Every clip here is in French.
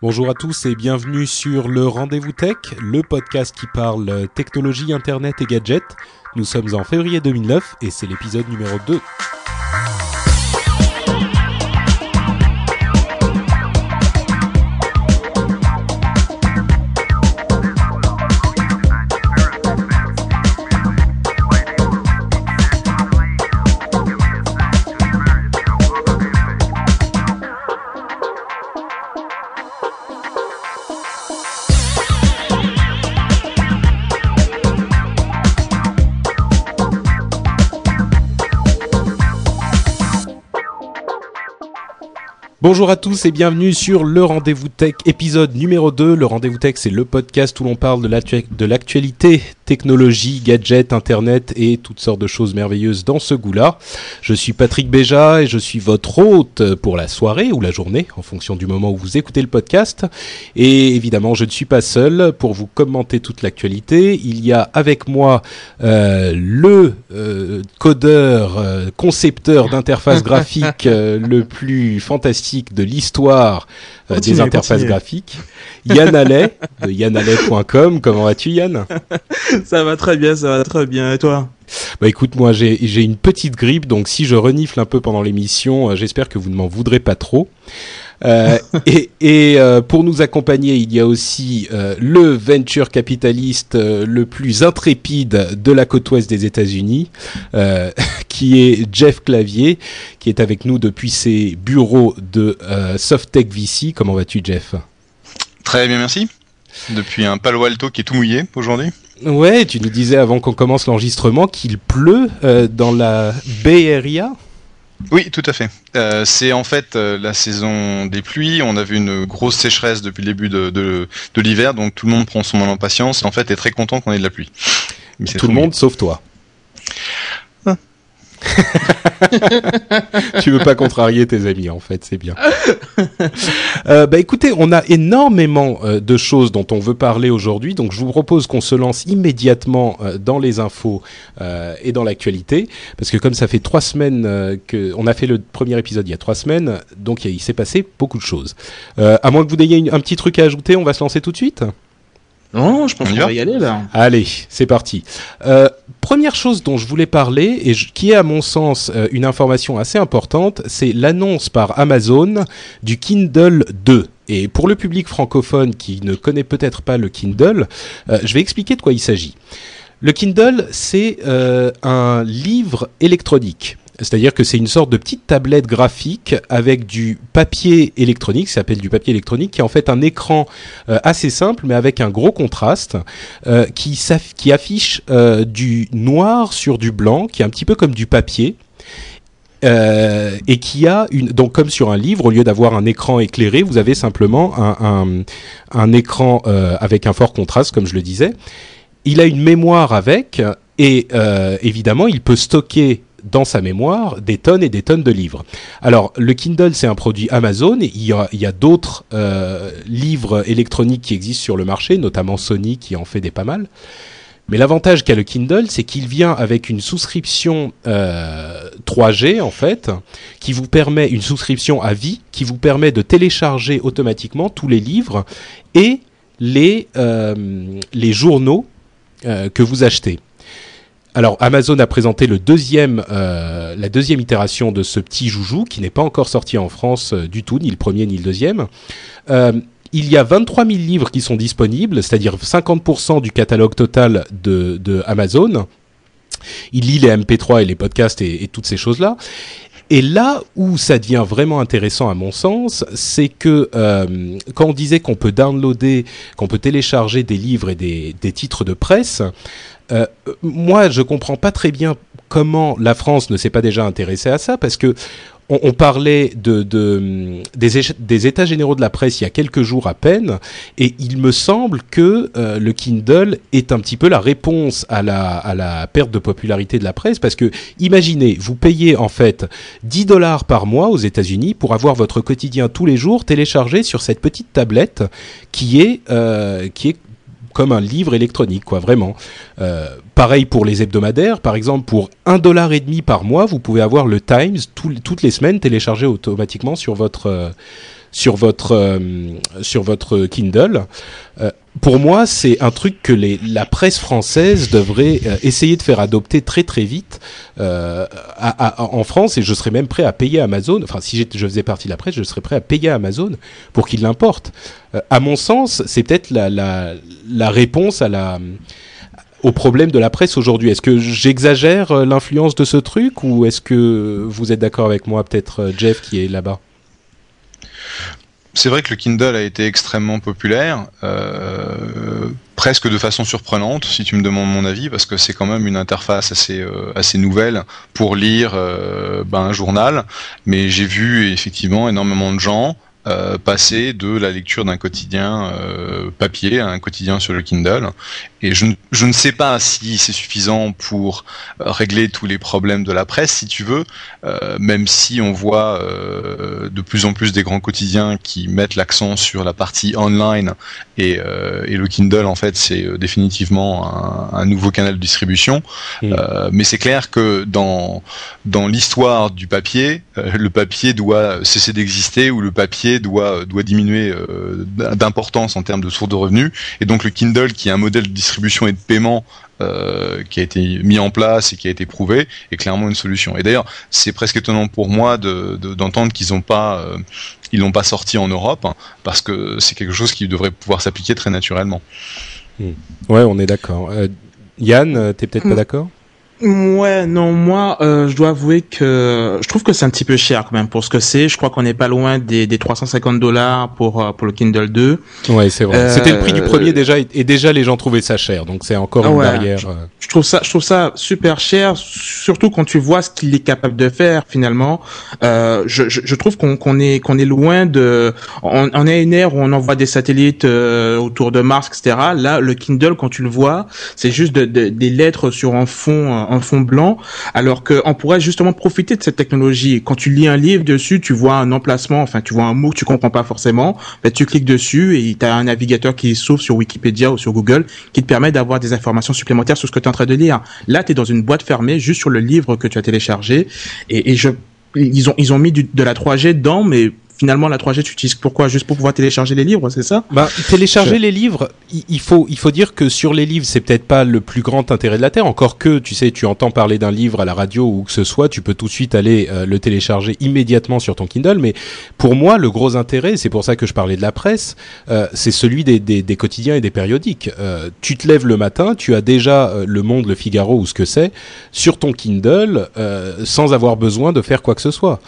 Bonjour à tous et bienvenue sur le Rendez-vous Tech, le podcast qui parle technologie, internet et gadgets. Nous sommes en février 2009 et c'est l'épisode numéro 2. Bonjour à tous et bienvenue sur le Rendez-vous Tech épisode numéro 2. Le Rendez-vous Tech c'est le podcast où l'on parle de l'actualité, technologie, gadgets, internet et toutes sortes de choses merveilleuses dans ce goût-là. Je suis Patrick Béja et je suis votre hôte pour la soirée ou la journée en fonction du moment où vous écoutez le podcast. Et évidemment je ne suis pas seul pour vous commenter toute l'actualité. Il y a avec moi euh, le euh, codeur, euh, concepteur d'interface graphique le plus fantastique de l'histoire euh, des interfaces continuez. graphiques. Yann Allais de yannallais.com. Comment vas-tu Yann? Ça va très bien, ça va très bien. Et toi? Bah écoute, moi j'ai j'ai une petite grippe, donc si je renifle un peu pendant l'émission, euh, j'espère que vous ne m'en voudrez pas trop. Euh, et et euh, pour nous accompagner, il y a aussi euh, le venture capitaliste le plus intrépide de la côte ouest des États-Unis, qui est Jeff Clavier, qui est avec nous depuis ses bureaux de Softtech VC. Comment vas-tu, Jeff? Très bien, merci. Depuis un Palo Alto qui est tout mouillé aujourd'hui. Ouais, tu nous disais avant qu'on commence l'enregistrement qu'il pleut euh, dans la Bay Area. Oui, tout à fait. Euh, c'est en fait euh, la saison des pluies. On a vu une grosse sécheresse depuis le début de, de, de l'hiver, donc tout le monde prend son mal en patience. Et en fait, est très content qu'on ait de la pluie. Mais c'est Tout le monde sauf toi. Tu veux pas contrarier tes amis en fait, c'est bien. Euh, bah écoutez, on a énormément euh, de choses dont on veut parler aujourd'hui, donc je vous propose qu'on se lance immédiatement euh, dans les infos euh, et dans l'actualité, parce que comme ça fait trois semaines euh, que on a fait le premier épisode il y a trois semaines, donc il, s'est passé beaucoup de choses. Euh, à moins que vous ayez une- un petit truc à ajouter, on va se lancer tout de suite? Non, je pense qu'on va va y aller là. Allez, c'est parti. Euh, première chose dont je voulais parler, et qui est à mon sens euh, une information assez importante, c'est l'annonce par Amazon du Kindle 2. Et pour le public francophone qui ne connaît peut-être pas le Kindle, euh, je vais expliquer de quoi il s'agit. Le Kindle, c'est euh, un livre électronique. C'est-à-dire que c'est une sorte de petite tablette graphique avec du papier électronique, ça s'appelle du papier électronique, qui est en fait un écran euh, assez simple, mais avec un gros contraste, euh, qui, qui affiche euh, du noir sur du blanc, qui est un petit peu comme du papier. euh, et qui a une donc comme sur un livre au lieu d'avoir un écran éclairé vous avez simplement un, un, un écran euh, avec un fort contraste comme je le disais il a une mémoire avec et euh, évidemment il peut stocker dans sa mémoire des tonnes et des tonnes de livres. Alors le Kindle c'est un produit Amazon il y a, d'autres euh, livres électroniques qui existent sur le marché, notamment Sony qui en fait des pas mal. Mais l'avantage qu'a le Kindle, c'est qu'il vient avec une souscription euh, 3G en fait, qui vous permet une souscription à vie, qui vous permet de télécharger automatiquement tous les livres et les euh, les journaux euh, que vous achetez. Alors Amazon a présenté le deuxième, euh, la deuxième itération de ce petit joujou qui n'est pas encore sorti en France euh, du tout, ni le premier ni le deuxième. Euh, il y a 23 000 livres qui sont disponibles, c'est-à-dire 50% du catalogue total de, de Amazon. Il lit les MP3 et les podcasts et, et toutes ces choses-là. Et là où ça devient vraiment intéressant à mon sens, c'est que euh, quand on disait qu'on peut downloader, qu'on peut télécharger des livres et des, des titres de presse, euh, moi je comprends pas très bien comment la France ne s'est pas déjà intéressée à ça, parce que on, on parlait de, de des, états généraux de la presse il y a quelques jours à peine, et il me semble que euh, le Kindle est un petit peu la réponse à la, à la perte de popularité de la presse, parce que imaginez, vous payez en fait 10 dollars par mois aux États-Unis pour avoir votre quotidien tous les jours téléchargé sur cette petite tablette qui est euh, qui est comme un livre électronique, quoi, vraiment. Euh, pareil pour les hebdomadaires, par exemple, pour un dollar et demi par mois, vous pouvez avoir le Times tout- toutes les semaines téléchargé automatiquement sur votre euh, sur votre euh, sur votre Kindle. Euh, pour moi, c'est un truc que la presse française devrait euh, essayer de faire adopter très très vite en France, et je serais même prêt à payer Amazon. Enfin, si je faisais partie de la presse, je serais prêt à payer Amazon pour qu'il l'importe. Euh, à mon sens, c'est peut-être la, réponse au problème de la presse aujourd'hui. Est-ce que j'exagère l'influence de ce truc ou est-ce que vous êtes d'accord avec moi, peut-être Jeff qui est là-bas? C'est vrai que le Kindle a été extrêmement populaire, euh, presque de façon surprenante, si tu me demandes mon avis, parce que c'est quand même une interface assez euh, nouvelle pour lire euh, ben, un journal. Mais j'ai vu effectivement énormément de gens euh, passer de la lecture d'un quotidien euh, papier à un quotidien sur le Kindle. Et je, ne- je ne sais pas si c'est suffisant pour euh, régler tous les problèmes de la presse, si tu veux, même si on voit de plus en plus des grands quotidiens qui mettent l'accent sur la partie online et, et le Kindle en fait c'est définitivement un, un nouveau canal de distribution. Mm. Mais c'est clair que dans dans l'histoire du papier, le papier doit cesser d'exister ou le papier doit doit diminuer euh, d'importance en termes de source de revenus. Et donc le Kindle qui est un modèle de distribution et de paiement euh, qui a été mis en place et qui a été prouvé est clairement une solution. Et d'ailleurs, c'est presque étonnant pour moi de- de- d'entendre qu'ils n'ont pas, euh, ils l'ont pas sorti en Europe hein, parce que c'est quelque chose qui devrait pouvoir s'appliquer très naturellement. Ouais, on est d'accord. Euh, Yann, euh, t'es peut-être pas Mm. d'accord? Ouais, non, moi, euh, je dois avouer que je trouve que c'est un petit peu cher quand même pour ce que c'est. Je crois qu'on n'est pas loin des, des 350 dollars pour euh, pour le Kindle 2. Ouais, c'est vrai. Euh, C'était le prix du premier déjà, et, et déjà les gens trouvaient ça cher, donc c'est encore Ah une ouais. barrière. euh. Je trouve ça, je trouve ça super cher, surtout quand tu vois ce qu'il est capable de faire finalement. Euh, je, je, je trouve qu'on qu'on est qu'on est loin de. On, on est à une ère où on envoie des satellites euh, autour de Mars, etc. Là, le Kindle, quand tu le vois, c'est juste de- de- des lettres sur un fond un fond blanc, alors qu'on pourrait justement profiter de cette technologie. Quand tu lis un livre dessus, tu vois un emplacement, enfin tu vois un mot que tu comprends pas forcément, ben, tu cliques dessus et tu as un navigateur qui s'ouvre sur Wikipédia ou sur Google qui te permet d'avoir des informations supplémentaires sur ce que tu es en train de lire. Là, tu es dans une boîte fermée juste sur le livre que tu as téléchargé et, je ils ont ils ont mis de la 3G dedans mais finalement la 3G tu utilises pourquoi? Juste pour pouvoir télécharger les livres, c'est ça? Bah, télécharger Je- les livres, il, il faut il faut dire que sur les livres, c'est peut-être pas le plus grand intérêt de la terre. Encore que, tu sais, tu entends parler d'un livre à la radio ou que ce soit, tu peux tout de suite aller euh, le télécharger immédiatement sur ton Kindle. Mais pour moi, le gros intérêt, c'est pour ça que je parlais de la presse, euh, c'est celui des, des, des quotidiens et des périodiques. Euh, tu te lèves le matin, tu as déjà euh, Le Monde, Le Figaro ou ce que c'est sur ton Kindle, euh, sans avoir besoin de faire quoi que ce soit.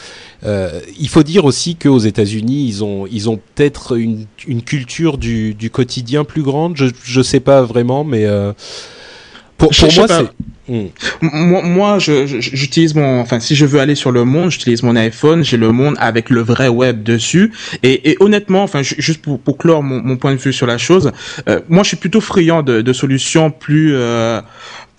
Euh, il faut dire aussi qu'aux États-Unis, ils ont, ils ont peut-être une, une culture du, du quotidien plus grande. Je, je sais pas vraiment, mais euh, pour, pour moi, c'est. Hmm. Moi, moi j'utilise mon, enfin, si je veux aller sur le monde, j'utilise mon iPhone, j'ai le monde avec le vrai web dessus. Et, et honnêtement, enfin, ju- juste pour, pour clore mon, mon point de vue sur la chose, euh, moi, je suis plutôt friand de, de solutions plus, euh,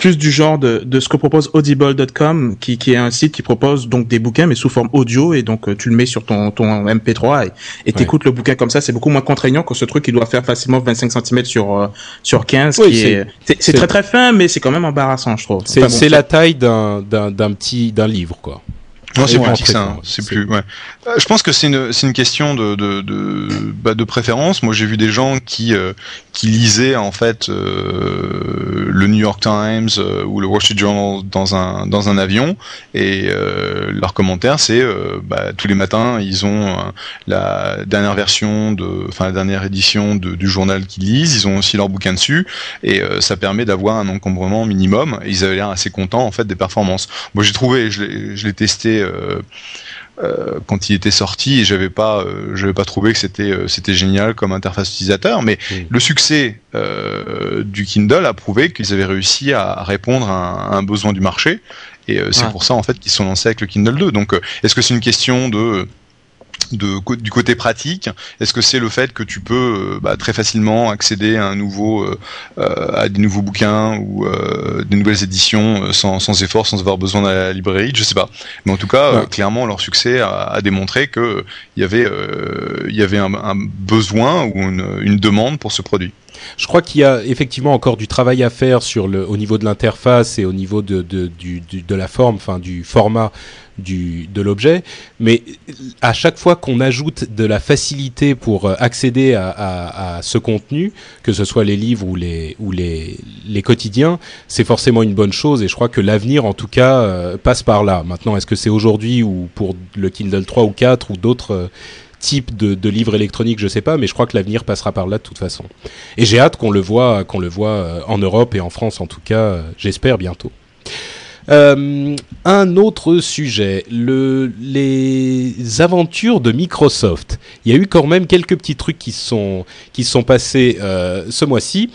plus du genre de, de ce que propose audible.com, qui, qui est un site qui propose donc des bouquins, mais sous forme audio, et donc euh, tu le mets sur ton, ton MP3 et, et t'écoutes le bouquin comme ça. C'est beaucoup moins contraignant que ce truc qui doit faire facilement 25 cm sur, euh, sur 15, Oui, qui c'est- est, c'est, très très fin, mais c'est quand même embarrassant, je trouve. C'est Enfin bon, la taille d'un d'un d'un petit d'un livre, quoi. Non, c'est plus petit que ça. hein. C'est plus. Ouais. Euh, Je pense que c'est une c'est une question de de de, bah, de préférence. Moi, j'ai vu des gens qui euh, qui lisaient en fait euh, le New York Times euh, ou le Wall Street Journal dans un dans un avion et leur commentaire c'est bah, tous les matins ils ont la dernière version de enfin la dernière édition de, du journal qu'ils lisent. Ils ont aussi leur bouquin dessus et ça permet d'avoir un encombrement minimum. Ils avaient l'air assez contents en fait des performances. Moi, j'ai trouvé, je l'ai testé. Euh, euh, quand il était sorti et j'avais pas, euh, j'avais pas trouvé que c'était c'était génial comme interface utilisateur. Mais le succès du Kindle a prouvé qu'ils avaient réussi à répondre à un, besoin du marché. Et c'est pour ça en fait qu'ils sont lancés avec le Kindle 2. Donc, est-ce que c'est une question de de, du côté pratique Est-ce que c'est le fait que tu peux euh, bah, très facilement accéder à un nouveau, euh, euh, à des nouveaux bouquins ou des nouvelles éditions sans, sans, effort, sans avoir besoin de la librairie? Je sais pas. Mais en tout cas, clairement, leur succès a, a démontré que il y avait, il y avait un, un besoin ou une, une demande pour ce produit. Je crois qu'il y a effectivement encore du travail à faire sur le, au niveau de l'interface et au niveau de, de, du, de la forme, enfin du format de l'objet, mais à chaque fois qu'on ajoute de la facilité pour euh, accéder à, ce contenu, que ce soit les livres ou les, ou les, les quotidiens, c'est forcément une bonne chose et je crois que l'avenir en tout cas euh, passe par là. Maintenant, est-ce que c'est aujourd'hui ou pour le Kindle 3 ou 4 ou d'autres euh, types de, livres électroniques, je sais pas, mais je crois que l'avenir passera par là de toute façon. Et j'ai hâte qu'on le voit, qu'on le voit en Europe et en France en tout cas, j'espère bientôt. Euh, un autre sujet, le, les aventures de Microsoft. Il y a eu quand même quelques petits trucs qui sont qui sont passés euh, ce mois-ci.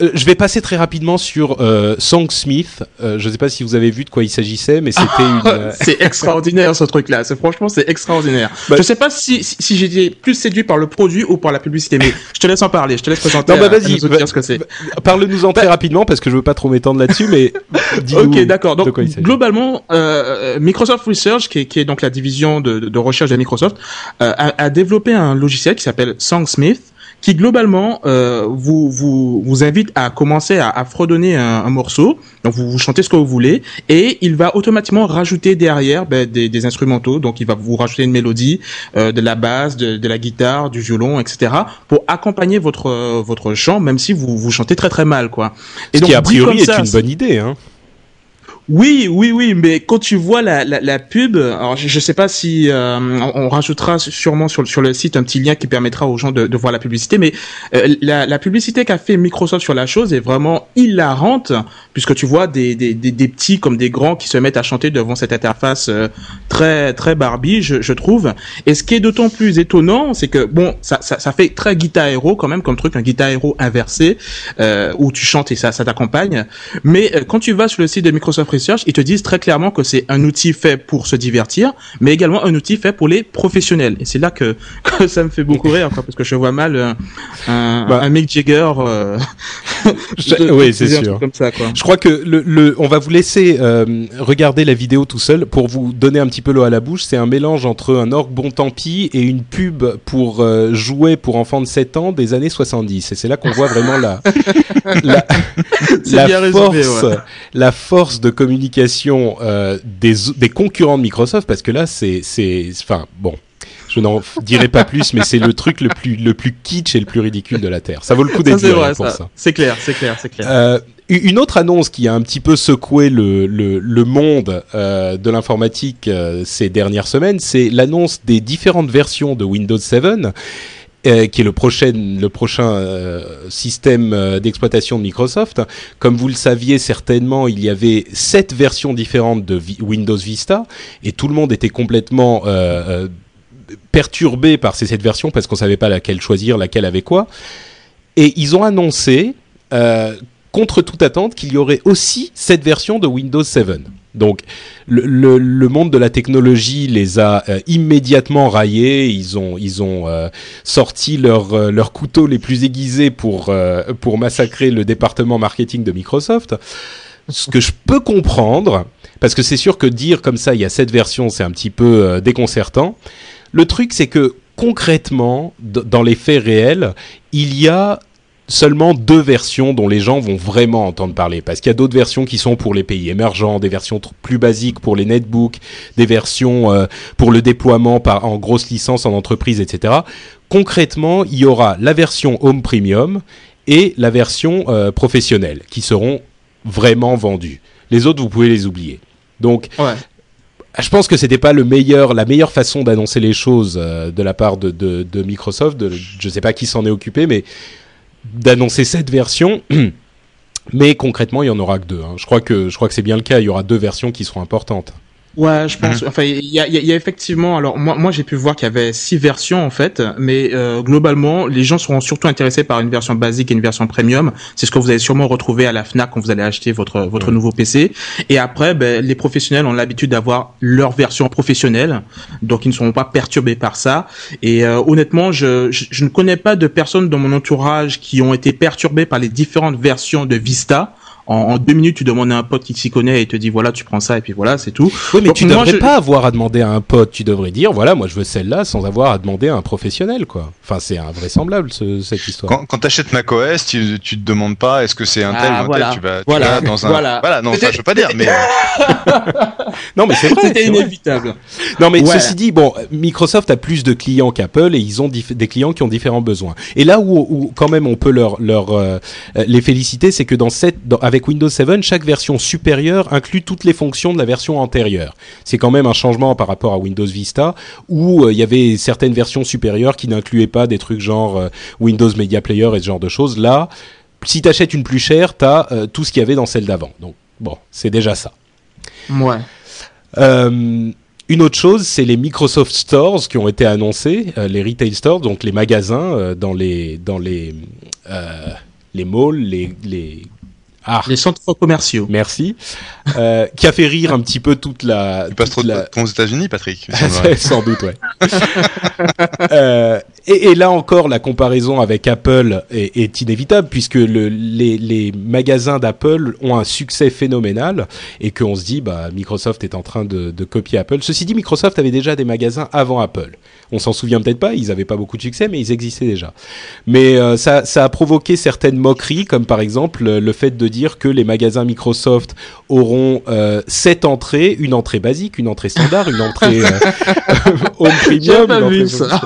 Euh, je vais passer très rapidement sur euh, Songsmith. Euh, je ne sais pas si vous avez vu de quoi il s'agissait, mais c'était une. Euh, c'est extraordinaire ce truc-là. C'est franchement c'est extraordinaire. Bah, je ne sais pas si, si, si j'étais plus séduit par le produit ou par la publicité, mais je te laisse en parler. Je te laisse présenter. Non, bah vas-y. Bah, ce que c'est. Bah, très rapidement parce que je veux pas trop m'étendre là-dessus, mais. ok, d'accord. Donc globalement, euh, Microsoft Research, qui est, qui est, donc la division de, de recherche de Microsoft, a, a développé un logiciel qui s'appelle Songsmith qui globalement euh, vous, vous vous invite à commencer à, à fredonner un, un, morceau. Donc vous, vous chantez ce que vous voulez et il va automatiquement rajouter derrière ben, des, des, instrumentaux. Donc il va vous rajouter une mélodie, euh, de la basse, de, de, la guitare, du violon, etc. pour accompagner votre euh, votre chant, même si vous vous chantez très très mal, quoi. Et ce donc, qui a priori est une bonne idée, hein. Oui, oui, oui, mais quand tu vois la, la, la pub, alors je, ne sais pas si euh, on, rajoutera sûrement sur, sur le site un petit lien qui permettra aux gens de, de voir la publicité, mais euh, la, la, publicité qu'a fait Microsoft sur la chose est vraiment hilarante, puisque tu vois des, des, des, petits comme des grands qui se mettent à chanter devant cette interface euh, très très Barbie, je, je, trouve. Et ce qui est d'autant plus étonnant, c'est que bon, ça, ça, ça, fait très guitare héros quand même comme truc, un guitare héros inversé où tu chantes et ça, ça t'accompagne. Mais quand tu vas sur le site de Microsoft ils te disent très clairement que c'est un outil fait pour se divertir, mais également un outil fait pour les professionnels. Et c'est là que, que, ça me fait beaucoup rire, quoi, parce que je vois mal un, un, bah. un Mick Jagger. Euh, oui, c'est sûr. Comme ça, quoi. Je crois que le, le, on va vous laisser euh, regarder la vidéo tout seul pour vous donner un petit peu l'eau à la bouche. C'est un mélange entre un orgue bon tant pis et une pub pour euh, jouer pour enfants de 7 ans des années 70. Et c'est là qu'on voit vraiment la, la, la force, résumé, ouais. la force de communication euh, des, des concurrents de Microsoft parce que là c'est c'est enfin bon je n'en dirai pas plus, mais c'est le truc le plus le plus kitsch et le plus ridicule de la terre. Ça vaut le coup d'être dit pour ça. C'est clair, c'est clair, c'est clair. Euh, une autre annonce qui a un petit peu secoué le, le, le monde euh, de l'informatique ces dernières semaines, c'est l'annonce des différentes versions de Windows 7 euh, qui est le prochain, le prochain euh, système euh, d'exploitation de Microsoft. Comme vous le saviez certainement, il y avait sept versions différentes de Windows Vista et tout le monde était complètement perturbé par ces sept versions parce qu'on savait pas laquelle choisir, laquelle avait quoi. Et ils ont annoncé, contre toute attente, qu'il y aurait aussi cette version de Windows 7. Donc le, monde de la technologie les a euh, immédiatement raillés. Ils ont ils ont euh, sorti leurs euh, leurs couteaux les plus aiguisés pour pour massacrer le département marketing de Microsoft. Ce que je peux comprendre, parce que c'est sûr que dire comme ça il y a cette version, c'est un petit peu déconcertant. Le truc c'est que concrètement, dans les faits réels, il y a seulement deux versions dont les gens vont vraiment entendre parler. Parce qu'il y a d'autres versions qui sont pour les pays émergents, des versions plus basiques pour les netbooks, des versions euh, pour le déploiement par, en grosse licence en entreprise, etc. Concrètement, il y aura la version Home Premium et la version euh, professionnelle qui seront vraiment vendues. Les autres, vous pouvez les oublier. Donc, ouais. Je pense que c'était pas le meilleur, la meilleure façon d'annoncer les choses euh, de la part de, de, de Microsoft. De, je sais pas qui s'en est occupé, mais d'annoncer cette version. Mais concrètement, il y en aura que deux. Hein. Je crois que je crois que c'est bien le cas. Il y aura deux versions qui seront importantes. Ouais, je pense. Mhm. Enfin, il y a, y a, effectivement. Alors moi, moi, j'ai pu voir qu'il y avait six versions en fait, mais euh, globalement, les gens seront surtout intéressés par une version basique et une version premium. C'est ce que vous allez sûrement retrouver à la Fnac quand vous allez acheter votre votre nouveau PC. Et après, ben, les professionnels ont l'habitude d'avoir leur version professionnelle, donc ils ne seront pas perturbés par ça. Et euh, honnêtement, je, je, je ne connais pas de personnes dans mon entourage qui ont été perturbées par les différentes versions de Vista en, deux minutes, tu demandes à un pote qui s'y connaît et te dit voilà, tu prends ça et puis voilà, c'est tout. Oui, mais tu ne devrais pas avoir à demander à un pote. Tu devrais dire voilà, moi je veux celle-là sans avoir à demander à un professionnel, quoi. Enfin, c'est invraisemblable ce, cette histoire. Quand, quand t'achètes macOS, tu, tu te demandes pas est-ce que c'est un tel ah, ou un tel. Tu vas, tu voilà. vas dans un. Voilà. voilà non, ça je veux pas dire, mais. non, mais c'est vrai. C'était inévitable. Non, mais ceci dit, bon, Microsoft a plus de clients qu'Apple et ils ont des clients qui ont différents besoins. Et là où, où quand même on peut leur leur euh, les féliciter, c'est que dans cette dans, avec Windows 7, chaque version supérieure inclut toutes les fonctions de la version antérieure. C'est quand même un changement par rapport à Windows Vista où euh, il y avait certaines versions supérieures qui n'incluaient pas des trucs genre euh, Windows Media Player et ce genre de choses. Là, si tu achètes une plus chère, tu as euh, tout ce qu'il y avait dans celle d'avant. Donc bon, c'est déjà ça. Ouais. Une autre chose, c'est les Microsoft Stores qui ont été annoncés, les retail stores, donc les magasins dans les dans les les malls, les, les ah. Les centres commerciaux. Merci. Euh, qui a fait rire un petit peu toute la. Tu passes trop de temps aux États-Unis, Patrick. Sans doute, ouais. euh, et, et, là encore, la comparaison avec Apple est, est inévitable puisque le, les, les, magasins d'Apple ont un succès phénoménal et qu'on se dit, bah, Microsoft est en train de, de, copier Apple. Ceci dit, Microsoft avait déjà des magasins avant Apple. On s'en souvient peut-être pas, ils n'avaient pas beaucoup de succès, mais ils existaient déjà. Mais euh, ça, ça a provoqué certaines moqueries, comme par exemple le fait de dire que les magasins Microsoft auront euh, sept entrées, une entrée basique, une entrée standard, une entrée euh, home premium. Pas vu ça.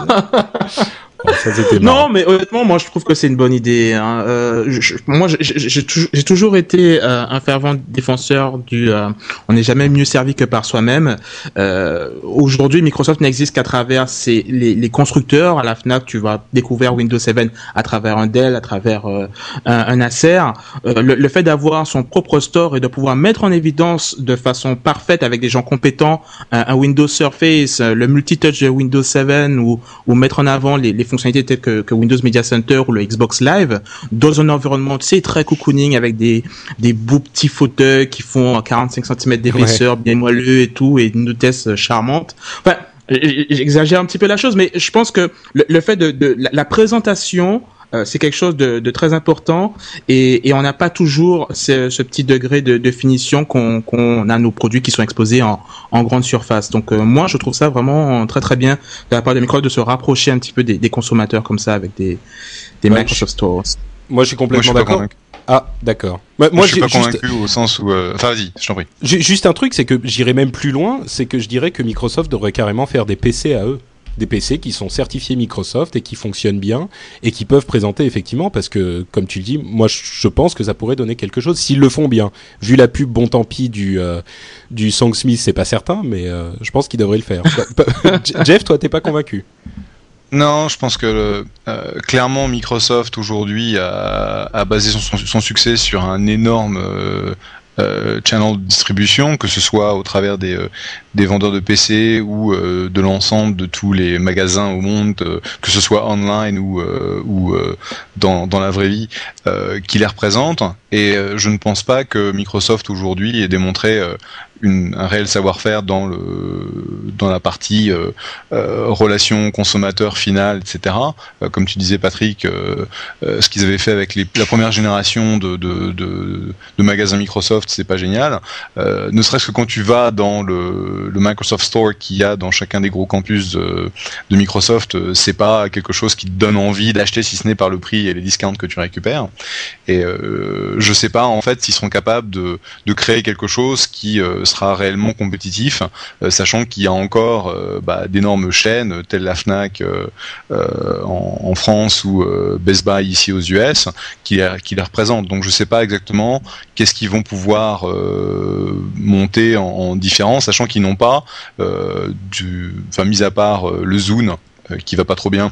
Non, mais honnêtement, moi je trouve que c'est une bonne idée. Hein. Euh, je, moi, j'ai toujours été euh, un fervent défenseur du. Euh, on n'est jamais mieux servi que par soi-même. Euh, aujourd'hui, Microsoft n'existe qu'à travers ses, les, les, constructeurs. À la Fnac, tu vas découvrir Windows 7 à travers un Dell, à travers un, un, Acer. Le, le, fait d'avoir son propre store et de pouvoir mettre en évidence de façon parfaite avec des gens compétents un, Windows Surface, le multitouch de Windows 7 ou, ou mettre en avant les, les fonctionnalités telles que, que, Windows Media Center ou le Xbox Live dans un environnement, tu sais, très cocooning avec des, des beaux petits fauteuils qui font 45 cm d'épaisseur, bien moelleux et tout, et une hôtesse charmante. Enfin, j'exagère un petit peu la chose, mais je pense que le, fait de, de la, présentation euh, c'est quelque chose de, de, très important et, et on n'a pas toujours ce, ce, petit degré de, de finition qu'on a nos produits qui sont exposés en, en grande surface. Donc euh, moi, je trouve ça vraiment très très bien de la part de Microsoft de se rapprocher un petit peu des, des consommateurs comme ça avec des, des Microsoft Stores. Moi, je suis complètement d'accord. Ah, d'accord. Moi, moi, je suis pas convaincu au sens où. Euh, enfin, vas-y, je t'en prie. Juste un truc, c'est que j'irais même plus loin, c'est que je dirais que Microsoft devrait carrément faire des PC à eux des PC qui sont certifiés Microsoft et qui fonctionnent bien et qui peuvent présenter effectivement parce que comme tu le dis, moi je pense que ça pourrait donner quelque chose s'ils le font bien. Vu la pub bon tant pis du euh, du Songsmith, c'est pas certain, mais euh, je pense qu'ils devraient le faire. Jeff, toi t'es pas convaincu? Non, je pense que euh, clairement Microsoft aujourd'hui a, a, basé son, son, succès sur un énorme euh, euh, channel de distribution, que ce soit au travers des, euh, des vendeurs de PC ou euh, de l'ensemble de tous les magasins au monde, que ce soit online ou, ou dans, dans la vraie vie, qui les représentent. Et je ne pense pas que Microsoft aujourd'hui ait démontré un réel savoir-faire dans le dans la partie euh, euh, relation consommateur final, etc. Euh, comme tu disais, Patrick, euh, euh, ce qu'ils avaient fait avec les, la première génération de, de, magasins Microsoft, c'est pas génial. ne serait-ce que quand tu vas dans le, le Microsoft Store qu'il y a dans chacun des gros campus de, de Microsoft, c'est pas quelque chose qui te donne envie d'acheter si ce n'est par le prix et les discounts que tu récupères. Et je sais pas en fait s'ils seront capables de, de créer quelque chose qui sera réellement compétitif, euh, sachant qu'il y a encore euh, bah, d'énormes chaînes telles la Fnac euh, en, en, France ou Best Buy ici aux US qui, qui les représentent. Donc je ne sais pas exactement qu'est-ce qu'ils vont pouvoir monter en, en, différence, sachant qu'ils n'ont pas, du, enfin mis à part le Zoom qui va pas trop bien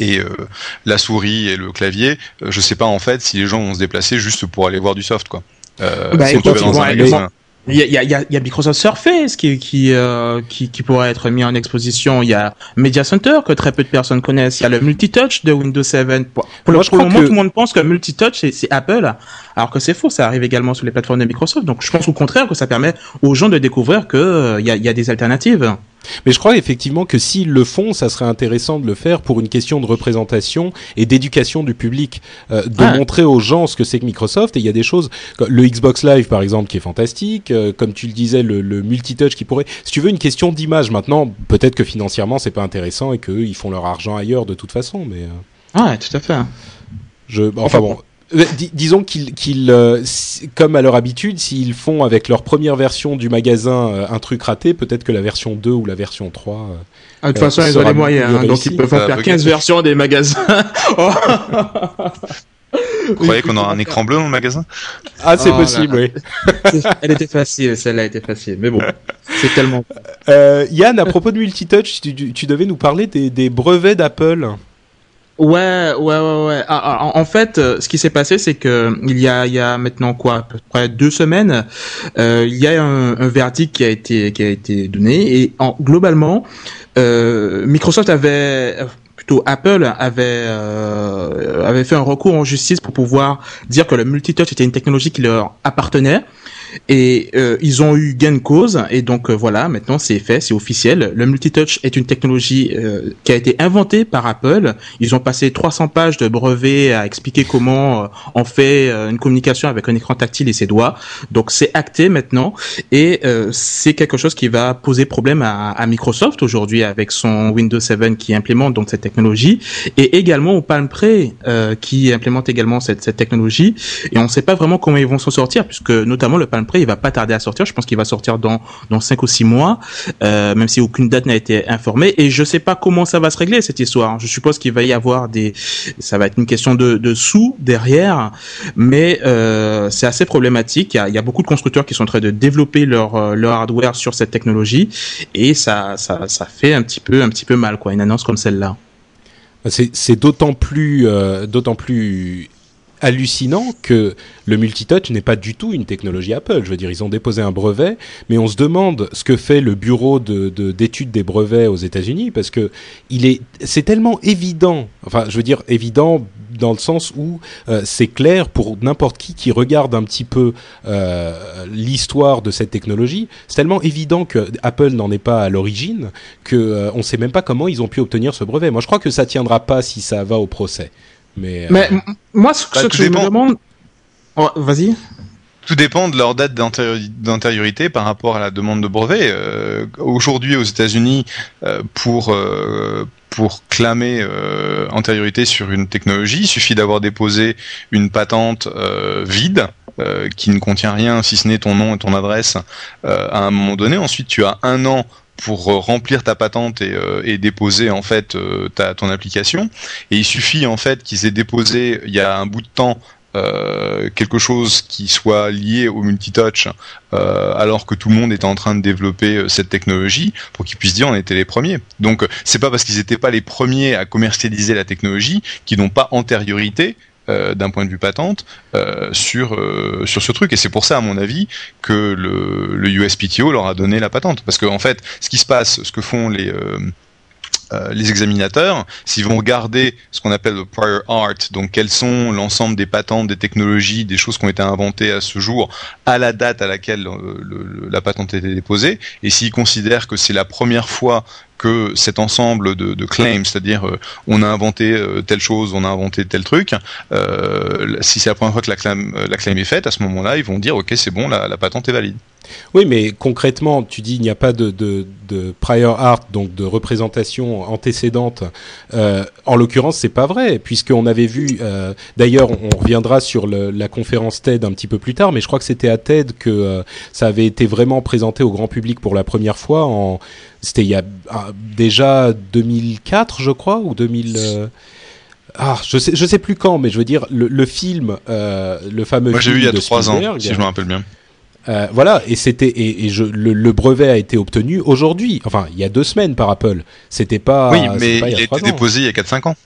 et euh, la souris et le clavier, euh, je sais pas en fait si les gens vont se déplacer juste pour aller voir du soft quoi. Euh, bah, dans un Il y a, y, a, y a Microsoft Surface qui qui, euh, qui qui pourrait être mis en exposition. Il y a Media Center que très peu de personnes connaissent. Il y a le multitouch de Windows 7. Pour, pour le, pour le moment, tout le monde pense que multitouch c'est Apple, alors que c'est faux. Ça arrive également sur les plateformes de Microsoft. Donc, je pense au contraire que ça permet aux gens de découvrir que euh, il y, a, y a des alternatives. Mais je crois effectivement que s'ils le font, ça serait intéressant de le faire pour une question de représentation et d'éducation du public, euh, de Ouais. montrer aux gens ce que c'est que Microsoft. Et il y a des choses, le Xbox Live par exemple, qui est fantastique, euh, comme tu le disais, le, le multitouch qui pourrait. Si tu veux une question d'image, maintenant, peut-être que financièrement c'est pas intéressant et qu'eux ils font leur argent ailleurs de toute façon, mais. euh, Ouais, tout à fait. Je, enfin bon. Euh, dis- disons qu'ils, qu'ils, euh, comme à leur habitude, s'ils font avec leur première version du magasin euh, un truc raté, peut-être que la version 2 ou la version 3. euh, Ah, de toute Euh, façon, ils ont les moyens, hein, donc ils peuvent Ça faire va 15 gagner. versions des magasins. Oh. Vous croyez qu'on aura un écran bleu dans le magasin? Ah, c'est Oh possible, là. oui. Elle était facile, celle-là était facile, mais bon, c'est tellement. Euh, Yann, à propos de multitouch, tu, tu, tu devais nous parler des, des brevets d'Apple. Ouais, ouais, ouais, ouais. Ah, ah, en fait, euh, ce qui s'est passé, c'est que il y a, il y a maintenant quoi, à peu près deux semaines, euh, il y a un, un verdict qui a été, qui a été donné et en, globalement, euh, Microsoft avait plutôt Apple avait euh, avait fait un recours en justice pour pouvoir dire que le multitouch était une technologie qui leur appartenait et euh, ils ont eu gain de cause. Et donc euh, voilà maintenant c'est fait c'est officiel. Le multitouch est une technologie euh, qui a été inventée par Apple. Ils ont passé 300 pages de brevets à expliquer comment euh, on fait euh, une communication avec un écran tactile et ses doigts. Donc c'est acté maintenant. Et c'est quelque chose qui va poser problème à, Microsoft aujourd'hui avec son Windows 7 qui implémente donc cette technologie. Et également au Palm Pre qui implémente également cette, cette technologie. Et on ne sait pas vraiment comment ils vont s'en sortir puisque notamment le Palm Pre il va pas tarder à sortir. Je pense qu'il va sortir dans dans cinq ou six mois euh, même si aucune date n'a été informée. Et je sais pas comment ça va se régler cette histoire. Je suppose qu'il va y avoir des ça va être une question de, de sous derrière. Mais euh, c'est assez problématique. Il y, a, beaucoup de constructeurs qui sont en train de développer leur euh, leur hardware sur cette technologie. Et ça ça ça fait un petit peu un petit peu mal quoi. Une annonce comme celle-là. C'est, d'autant plus, d'autant plus hallucinant que le multitouch n'est pas du tout une technologie Apple. Je veux dire, ils ont déposé un brevet, mais on se demande ce que fait le bureau de, de- d'études des brevets aux États-Unis, parce que il est, c'est tellement évident. Enfin, je veux dire évident dans le sens où euh, c'est clair pour n'importe qui qui regarde un petit peu euh, l'histoire de cette technologie. C'est tellement évident que Apple n'en est pas à l'origine que euh, on sait même pas comment ils ont pu obtenir ce brevet. Moi, je crois que ça tiendra pas si ça va au procès. Mais, euh, mais moi ce, Bah, que je me dépend. demande Oh, vas-y Tout dépend de leur date d'antériori- d'antériorité par rapport à la demande de brevet. Euh, Aujourd'hui, aux États-Unis, euh, pour euh, pour clamer euh, antériorité sur une technologie, il suffit d'avoir déposé une patente euh, vide euh, qui ne contient rien si ce n'est ton nom et ton adresse euh, à un moment donné. Ensuite, tu as un an pour euh, remplir ta patente et, euh, déposer en fait euh, ta, ton application. Et il suffit en fait qu'ils aient déposé il y a un bout de temps quelque chose qui soit lié au multitouch alors que tout le monde était en train de développer cette technologie pour qu'ils puissent dire on était les premiers. Donc c'est pas parce qu'ils n'étaient pas les premiers à commercialiser la technologie qu'ils n'ont pas antériorité euh, d'un point de vue patente euh, sur euh, sur ce truc. Et c'est pour ça à mon avis que le, USPTO leur a donné la patente. Parce que en fait ce qui se passe ce que font les examinateurs, s'ils vont regarder ce qu'on appelle le prior art, donc quelles sont l'ensemble des patentes, des technologies, des choses qui ont été inventées à ce jour, à la date à laquelle le- le- la patente a été déposée, et s'ils considèrent que c'est la première fois que cet ensemble de, claims, c'est-à-dire euh, on a inventé euh, telle chose, on a inventé tel truc, euh, si c'est la première fois que la claim, la claim est faite, à ce moment-là, ils vont dire ok c'est bon, la patente est valide. Oui, mais concrètement, tu dis il n'y a pas de, de, de prior art, donc de représentation antécédente. Euh, en l'occurrence, c'est pas vrai, puisqu'on avait vu. euh, D'ailleurs, on reviendra sur le, la conférence TED un petit peu plus tard, mais je crois que c'était à TED que euh, ça avait été vraiment présenté au grand public pour la première fois. En, c'était il y a ah, déjà 2004, je crois, ou 2000. euh, ah, je sais, je sais plus quand, mais je veux dire le, le film, le fameux. Moi j'ai film vu il y a de trois ans, si je me rappelle bien. Euh, voilà, et c'était et, et je, le, le brevet a été obtenu aujourd'hui, enfin il y a deux semaines par Apple. C'était pas. oui, mais pas il a été ans. déposé il y a 4-5 ans.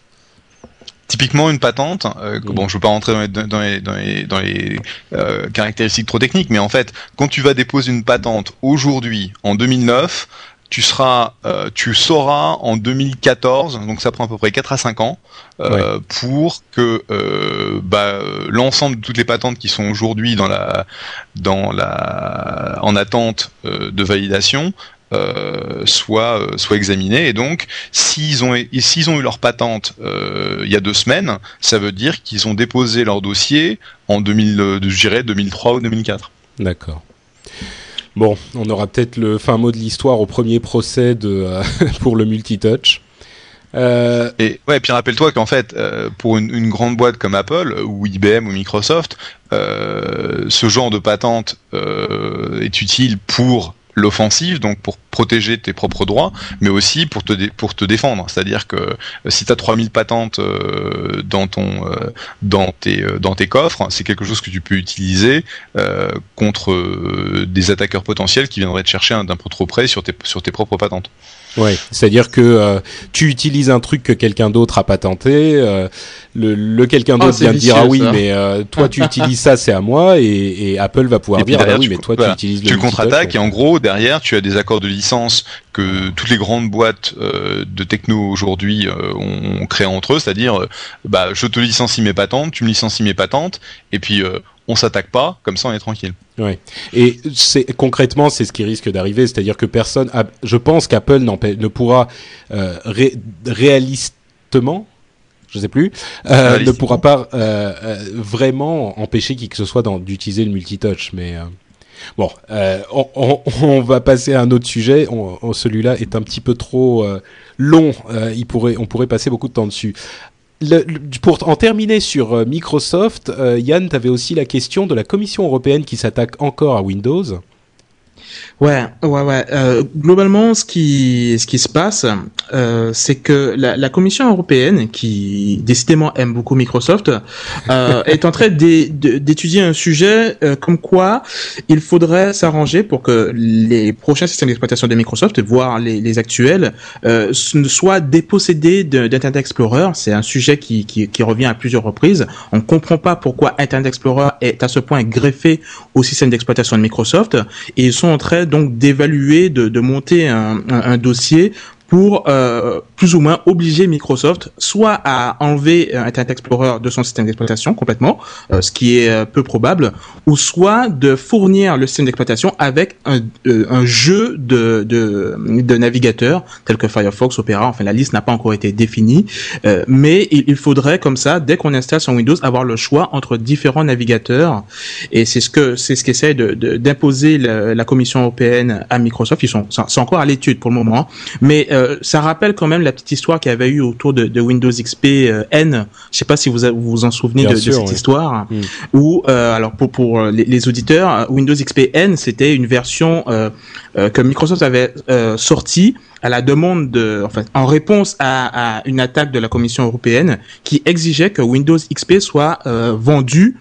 typiquement une patente. Euh, bon, je veux pas rentrer dans les, dans les, dans les, dans les euh, caractéristiques trop techniques, mais en fait, quand tu vas déposer une patente aujourd'hui, en 2009, tu seras, euh, tu sauras en 2014, donc ça prend à peu près 4 à 5 ans, euh, pour que euh, bah, l'ensemble de toutes les patentes qui sont aujourd'hui dans la, dans la, en attente de validation euh, soit soit examinées. Et donc s'ils ont s'ils ont eu leur patente euh, il y a deux semaines ça veut dire qu'ils ont déposé leur dossier en 2000 je dirais 2003 ou 2004 d'accord Bon, on aura peut-être le fin mot de l'histoire au premier procès euh, pour le multitouch. Euh... Et puis rappelle-toi qu'en fait, euh, pour une, grande boîte comme Apple ou IBM ou Microsoft, ce genre de patente est utile pour l'offensive, donc pour protéger tes propres droits, mais aussi pour te, défendre. C'est-à-dire que euh, si tu as 3000 patentes euh, euh, dans, tes, coffres, c'est quelque chose que tu peux utiliser contre des attaqueurs potentiels qui viendraient te chercher d'un peu trop près sur tes propres patentes. Ouais, c'est-à-dire que tu utilises un truc que quelqu'un d'autre a patenté, le, le quelqu'un d'autre oh, vient de dire ah oui, mais toi tu utilises ça, c'est à moi, et, et Apple va pouvoir dire ah oui, mais toi tu utilises le. Tu contre-attaques et en gros derrière tu as des accords de licence que toutes les grandes boîtes euh, de techno aujourd'hui euh, ont, créé entre eux, c'est-à-dire euh, bah, je te licencie mes patentes, tu me licencies mes patentes, et puis on s'attaque pas, comme ça on est tranquille. Ouais. Et c'est concrètement c'est ce qui risque d'arriver, c'est-à-dire que personne, je pense qu'Apple ne pourra réalistement je sais plus, ne pourra pas vraiment empêcher qui que ce soit d'utiliser le multitouch. Mais Bon, euh, on, va passer à un autre sujet. Celui-là est un petit peu trop euh, long. Euh, il pourrait, on pourrait passer beaucoup de temps dessus. Pour en terminer sur Microsoft, Yann, tu aussi la question de la Commission européenne qui s'attaque encore à Windows. Ouais, ouais, ouais. Euh, globalement, ce qui, ce qui se passe, euh, c'est que la, la, Commission européenne, qui décidément aime beaucoup Microsoft, euh, est en train d'étudier un sujet euh, comme quoi il faudrait s'arranger pour que les prochains systèmes d'exploitation de Microsoft, voire les, les actuels, euh, soient dépossédés d'Internet Explorer. C'est un sujet qui, qui, qui, revient à plusieurs reprises. On ne comprend pas pourquoi Internet Explorer est à ce point greffé au système d'exploitation de Microsoft et ils sont en donc d'évaluer, de, de monter un, un, dossier pour euh, plus ou moins obliger Microsoft soit à enlever euh, Internet Explorer de son système d'exploitation complètement, euh, ce qui est euh, peu probable, ou soit de fournir le système d'exploitation avec un, un jeu de, de, de, navigateurs tels que Firefox, Opera, enfin la liste n'a pas encore été définie, mais il, faudrait comme ça, dès qu'on installe sur Windows, avoir le choix entre différents navigateurs, et c'est ce que c'est ce qu'essaie d'imposer de, la, la, Commission européenne à Microsoft. Ils sont c'est encore à l'étude pour le moment, mais euh, ça rappelle quand même la petite histoire qu'il y avait eu autour de, de Windows XP euh, N. Je sais pas si vous vous, en souvenez de, cette histoire. Mm. Où, euh, alors pour, pour les, les, auditeurs, Windows XP N, c'était une version que Microsoft avait sortie à la demande de, enfin, en réponse à, à, une attaque de la Commission européenne qui exigeait que Windows XP soit vendu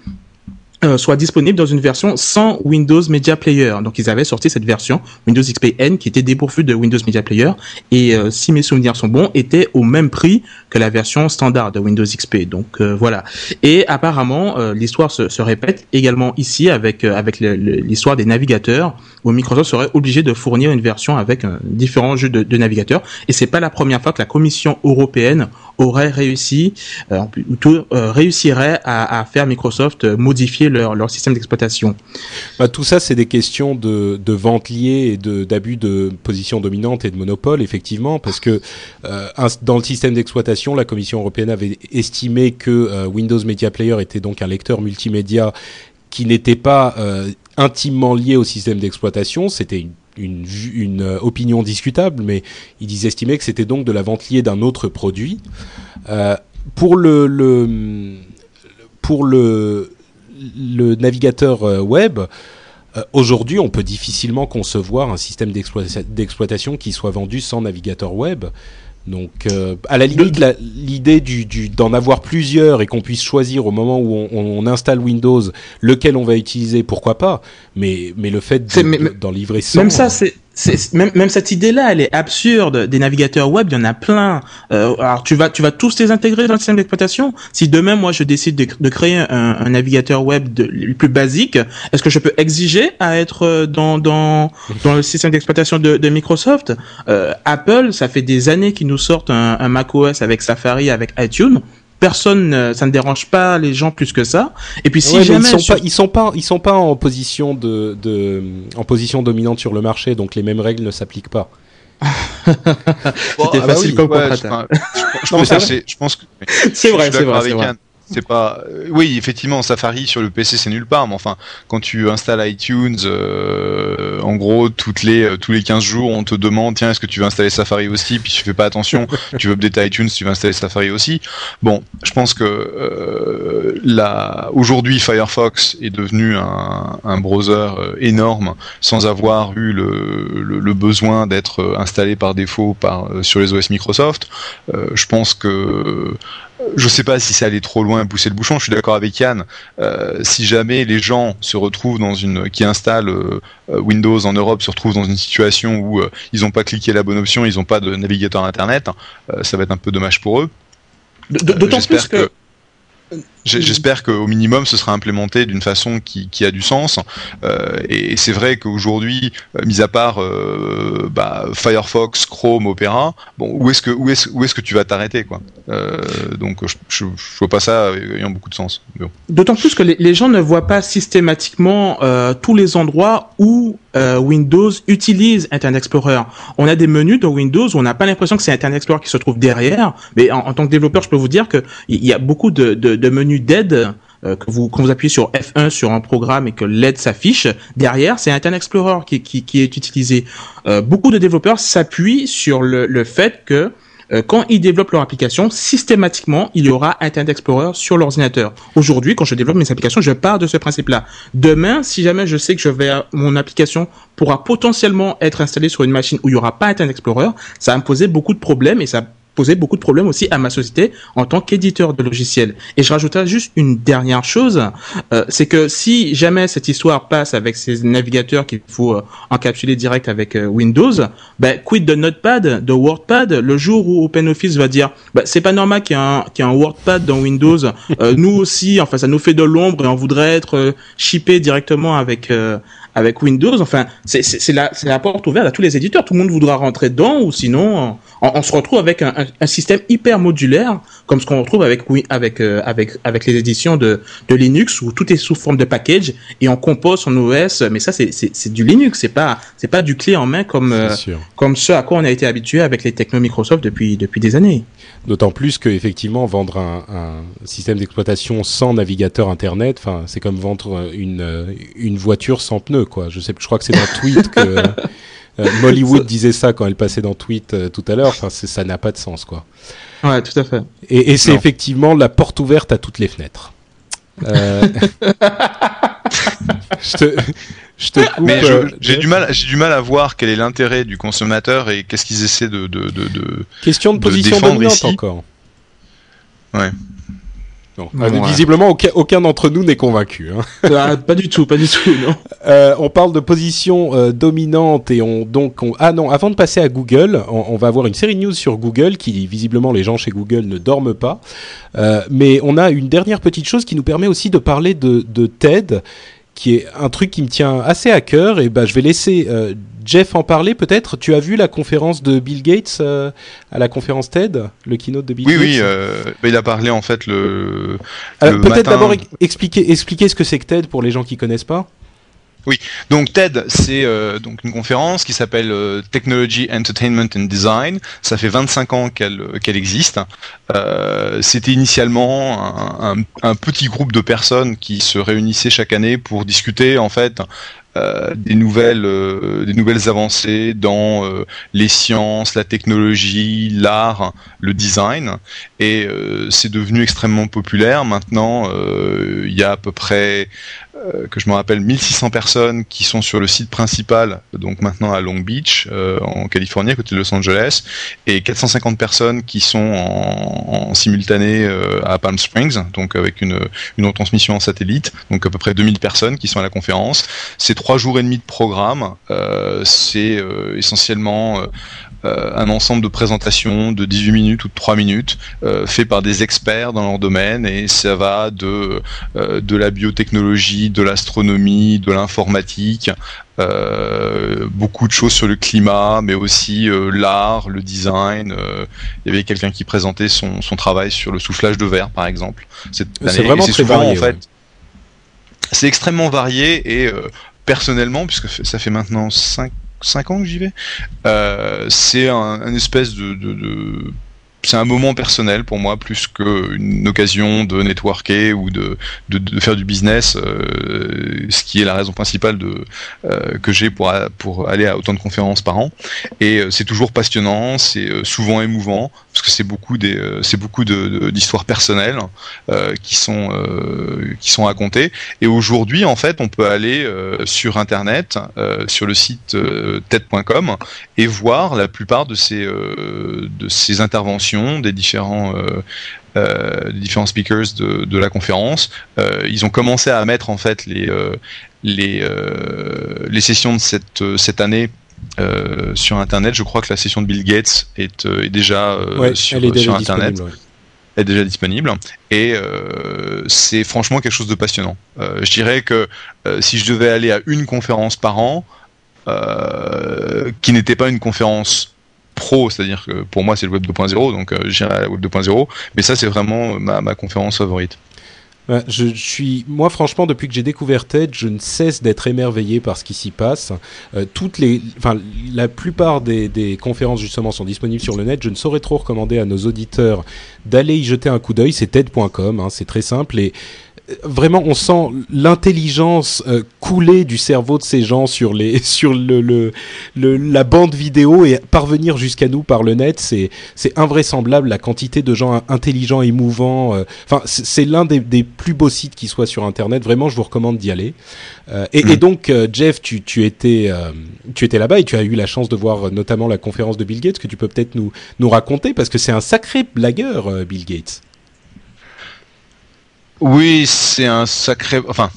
euh, soit disponible dans une version sans Windows Media Player. Donc ils avaient sorti cette version Windows XP N qui était dépourvue de Windows Media Player et euh, si mes souvenirs sont bons était au même prix que la version standard de Windows XP. Donc euh, voilà. Et apparemment l'histoire se, se, répète également ici avec avec l'histoire des navigateurs où Microsoft serait obligé de fournir une version avec différents jeux de, de navigateurs et c'est pas la première fois que la Commission européenne aurait réussi ou tout réussirait à, faire Microsoft modifier leur, leur système d'exploitation. Bah, tout ça, c'est des questions de, de vente liée et d'abus de, position dominante et de monopole, effectivement, parce que euh, dans le système d'exploitation, la Commission européenne avait estimé que euh, Windows Media Player était donc un lecteur multimédia qui n'était pas euh, intimement lié au système d'exploitation. C'était une euh, opinion discutable, mais ils estimaient que c'était donc de la vente liée d'un autre produit. Euh, pour le, navigateur euh, web, aujourd'hui, on peut difficilement concevoir un système d'exploitation qui soit vendu sans navigateur web. Donc, euh, à la limite, l'idée du, d'en avoir plusieurs et qu'on puisse choisir au moment où on, installe Windows lequel on va utiliser, pourquoi pas. Mais, mais le fait d'en livrer sans... Même ça, c'est même, même cette idée-là, elle est absurde. Des navigateurs web, il y en a plein. Euh, alors tu vas, tu vas tous les intégrer dans le système d'exploitation. Si demain, moi, je décide de, créer un, navigateur web le plus basique, est-ce que je peux exiger à être euh, dans dans dans le système d'exploitation de, de, Microsoft? Euh, Apple, ça fait des années qu'ils nous sortent un, un macOS avec Safari, avec iTunes personne, ça ne dérange pas les gens plus que ça. Et puis si jamais ils sont pas, ils sont pas, ils sont pas en position de, de, en position dominante sur le marché, donc les mêmes règles ne s'appliquent pas. C'était ah facile bah comme je, pense que c'est vrai, c'est vrai, c'est pas. Euh, oui, effectivement, Safari sur le PC c'est nulle part, mais enfin, quand tu installes iTunes, euh, en gros, toutes les euh, tous les 15 jours, on te demande tiens, est-ce que tu veux installer Safari aussi? Puis tu fais pas attention, tu veux update iTunes, tu veux installer Safari aussi. Bon, je pense que euh, là, aujourd'hui, Firefox est devenu un, un browser énorme sans avoir eu le, le, le besoin d'être installé par défaut par sur les OS Microsoft. je pense que je sais pas si ça allait trop loin pousser le bouchon. Je suis d'accord avec Yann. Euh, si jamais les gens se retrouvent dans une qui installent euh, Windows en Europe se retrouvent dans une situation où euh, ils n'ont pas cliqué la bonne option, ils n'ont pas de navigateur internet, ça va être un peu dommage pour eux. D'autant plus que J'espère qu'au minimum ce sera implémenté d'une façon qui, qui, a du sens. Euh, et, c'est vrai qu'aujourd'hui, euh, mis à part euh, bah, Firefox, Chrome, Opera, bon, où est-ce que où est-ce où est-ce que tu vas t'arrêter quoi? Euh, Donc je, je, je, vois pas ça ayant beaucoup de sens. D'autant plus que les, les, gens ne voient pas systématiquement euh, tous les endroits où euh, Windows utilise Internet Explorer. On a des menus dans Windows où on n'a pas l'impression que c'est Internet Explorer qui se trouve derrière, mais en, tant que développeur, je peux vous dire que il y a beaucoup de, de, de menus d'aide euh, que vous quand vous appuyez sur F1 sur un programme et que l'aide s'affiche, derrière c'est Internet Explorer qui, qui, qui est utilisé. Euh, beaucoup de développeurs s'appuient sur le, le fait que euh, quand ils développent leur application, systématiquement, il y aura Internet Explorer sur l'ordinateur. Aujourd'hui, quand je développe mes applications, je pars de ce principe-là. Demain, si jamais je sais que je vais, mon application pourra potentiellement être installée sur une machine où il n'y aura pas Internet Explorer, ça va me poser beaucoup de problèmes et ça poser beaucoup de problèmes aussi à ma société en tant qu'éditeur de logiciels. Et je rajouterai juste une dernière chose, euh, c'est que si jamais cette histoire passe avec ces navigateurs qu'il faut euh, encapsuler direct avec euh, Windows, ben, quid de Notepad, de WordPad, le jour où OpenOffice va dire, ben, c'est pas normal qu'il y ait un, y ait un WordPad dans Windows, euh, nous aussi, enfin ça nous fait de l'ombre et on voudrait être shippé directement avec avec Windows. Enfin, c'est la, la porte ouverte à tous les éditeurs. Tout le monde voudra rentrer dedans, ou sinon, on, on se retrouve avec un, un, un, système hyper modulaire, comme ce qu'on retrouve avec avec euh, avec avec les éditions de, de Linux, où tout est sous forme de package et on compose son OS. Mais ça, c'est du Linux, c'est pas pas du clé en main comme euh, comme ce à quoi on a été habitué avec les technos Microsoft depuis depuis des années. D'autant plus que effectivement vendre un, un système d'exploitation sans navigateur internet, enfin c'est comme vendre une une voiture sans pneus quoi. Je sais, je crois que c'est dans Tweet que euh, Mollywood disait ça quand elle passait dans Tweet euh, tout à l'heure. Enfin ça n'a pas de sens quoi. Ouais, tout à fait. Et, et c'est effectivement la porte ouverte à toutes les fenêtres. Euh... je te, je te coupe, Mais j'ai du mal, j'ai du mal à voir quel est l'intérêt du consommateur et qu'est-ce qu'ils essaient de, de, de, de question de, de position dominante ici. encore. Ouais. Non. Bon, ouais. Visiblement, aucun, aucun d'entre nous n'est convaincu. Hein. Ah, pas du tout, pas du tout, non. Euh, on parle de position euh, dominante et on donc on... ah non, avant de passer à Google, on, on, va avoir une série de news sur Google qui visiblement les gens chez Google ne dorment pas. Euh, mais on a une dernière petite chose qui nous permet aussi de parler de, de TED qui est un truc qui me tient assez à cœur. Et ben, je vais laisser euh, Jeff en parler peut-être. Tu as vu la conférence de Bill Gates euh, à la conférence TED, le keynote de Bill oui, Gates Oui, euh, bah, il a parlé en fait le. le peut-être d'abord expliquer, expliquer ce que c'est que TED pour les gens qui connaissent pas. Oui, donc TED, c'est euh, donc une conférence qui s'appelle euh, Technology, Entertainment and Design. Ça fait 25 ans qu'elle qu'elle existe. Euh, C'était initialement un, petit groupe de personnes qui se réunissaient chaque année pour discuter en fait euh, des nouvelles euh, avancées dans euh, les sciences, la technologie, l'art, le design et euh, c'est devenu extrêmement populaire. Maintenant, euh, il y a à peu près que je me rappelle 1600 personnes qui sont sur le site principal, donc maintenant à Long Beach, euh, en Californie, à côté de Los Angeles, et 450 personnes qui sont en, en simultané euh, à Palm Springs, donc avec une, une retransmission en satellite, donc à peu près 2000 personnes qui sont à la conférence. C'est trois jours et demi de programme. c'est essentiellement un ensemble de présentations de 18 minutes ou de 3 minutes fait par des experts dans leur domaine et ça va de de la biotechnologie, de l'astronomie, de l'informatique, euh, beaucoup de choses sur le climat, mais aussi euh, l'art, le design. Euh, il y avait quelqu'un qui présentait son, son, travail sur le soufflage de verre, par exemple. C'est vraiment très varié. En fait, c'est extrêmement varié et personnellement, puisque ça fait maintenant 5, 5 ans que j'y vais, c'est un, espèce de c'est un moment personnel pour moi plus qu'une occasion de networker ou de, de, faire du business, euh, ce qui est la raison principale euh, que j'ai pour, pour aller à autant de conférences par an. Et euh, c'est toujours passionnant, c'est souvent émouvant parce que c'est beaucoup des c'est beaucoup d'histoires personnelles qui sont qui sont racontées. Et aujourd'hui, en fait, on peut aller sur internet, sur le site TED.com et voir la plupart de ces de ces interventions des différents euh, euh, différents speakers de, la conférence. Euh, ils ont commencé à mettre en fait les les, les sessions de cette cette année sur internet. Je crois que la session de Bill Gates est, est déjà sur, sur internet. est déjà disponible et c'est franchement quelque chose de passionnant. je dirais que si je devais aller à une conférence par an, qui n'était pas une conférence pro, c'est-à-dire que pour moi c'est le Web 2.0, donc euh, j'irai à la Web 2.0, mais ça c'est vraiment ma, conférence favorite. Je, suis, moi franchement, depuis que j'ai découvert TED, je ne cesse d'être émerveillé par ce qui s'y passe. Euh, toutes les, enfin, la plupart des, des, conférences justement sont disponibles sur le net. Je ne saurais trop recommander à nos auditeurs d'aller y jeter un coup d'œil. C'est TED.com, hein, c'est très simple et vraiment, on sent l'intelligence euh, couler du cerveau de ces gens sur les sur le, le, la bande vidéo et parvenir jusqu'à nous par le net. C'est c'est invraisemblable la quantité de gens intelligents, émouvants. Euh, enfin, c'est l'un des, des, plus beaux sites qui soit sur Internet. Vraiment, je vous recommande d'y aller. Euh, et, et, mm. donc, Jeff, tu, tu étais tu étais là-bas et tu as eu la chance de voir notamment la conférence de Bill Gates que tu peux peut-être nous nous raconter parce que c'est un sacré blagueur, Bill Gates. Oui, c'est un sacré. Enfin,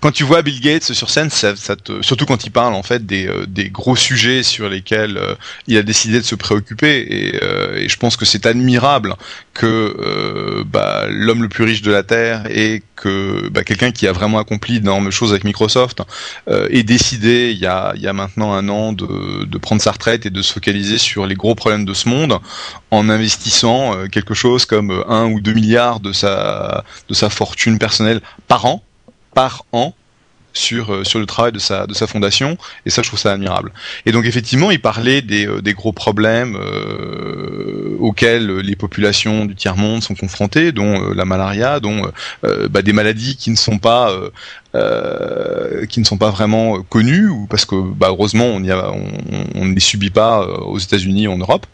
quand tu vois Bill Gates sur scène, surtout quand il parle en fait des, euh, gros sujets sur lesquels euh, il a décidé de se préoccuper, et, euh, je pense que c'est admirable que bah, l'homme le plus riche de la terre et que bah, quelqu'un qui a vraiment accompli d'énormes choses avec Microsoft ait décidé il y, a, maintenant un an de, prendre sa retraite et de se focaliser sur les gros problèmes de ce monde en investissant quelque chose comme un ou deux milliards de sa de sa fortune personnelle par an par an sur, euh, sur le travail de sa, de sa fondation, et ça je trouve ça admirable. Et donc effectivement, il parlait des, euh, gros problèmes euh, auxquels les populations du tiers-monde sont confrontées, dont la malaria, dont bah, des maladies qui ne sont pas... qui ne sont pas vraiment connues, ou parce que bah, heureusement on ne on, on les subit pas aux États-Unis, en Europe.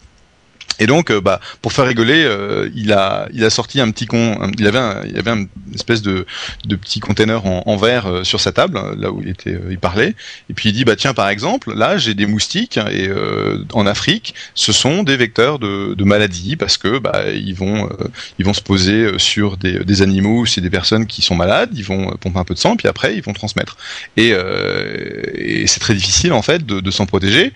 Et donc, euh, bah, pour faire rigoler, euh, il a, sorti un petit con, il avait, un, une espèce de, petit container en, verre euh, sur sa table, là où il était, il parlait. Et puis il dit, bah tiens, par exemple, là j'ai des moustiques et en Afrique, ce sont des vecteurs de, maladies parce que bah ils vont, se poser sur des, des animaux ou c'est des personnes qui sont malades, ils vont pomper un peu de sang, puis après ils vont transmettre. Et, c'est très difficile en fait de s'en protéger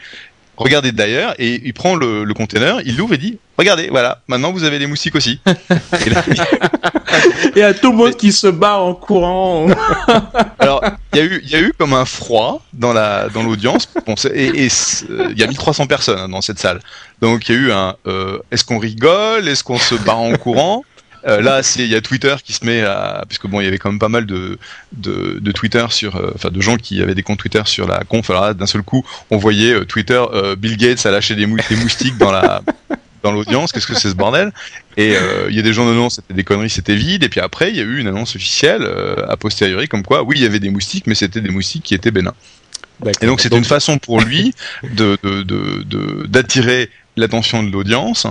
regardez d'ailleurs, et il prend le, le container, il l'ouvre et dit, regardez, voilà, maintenant vous avez des moustiques aussi. et, là, il y a tout le monde qui se bat en courant. Alors, il y a eu, il y a eu comme un froid dans la, dans l'audience, bon, et, et euh, il y a 1300 personnes hein, dans cette salle. Donc il y a eu un, euh, est-ce qu'on rigole, est-ce qu'on se bat en courant? Euh, là, c'est il y a Twitter qui se met à puisque bon, il y avait quand même pas mal de de, de Twitter sur, euh, enfin de gens qui avaient des comptes Twitter sur la conf. Alors là, d'un seul coup, on voyait euh, Twitter, Bill Gates a lâché des, des moustiques dans la dans l'audience. Qu'est-ce que c'est ce bordel? Et il y a des gens non, c'était des conneries, c'était vide. Et puis après, il y a eu une annonce officielle a posteriori comme quoi, oui, il y avait des moustiques, mais c'était des moustiques qui étaient bénins. Et donc c'est une façon pour lui de d'attirer de, de, l'attention de l'audience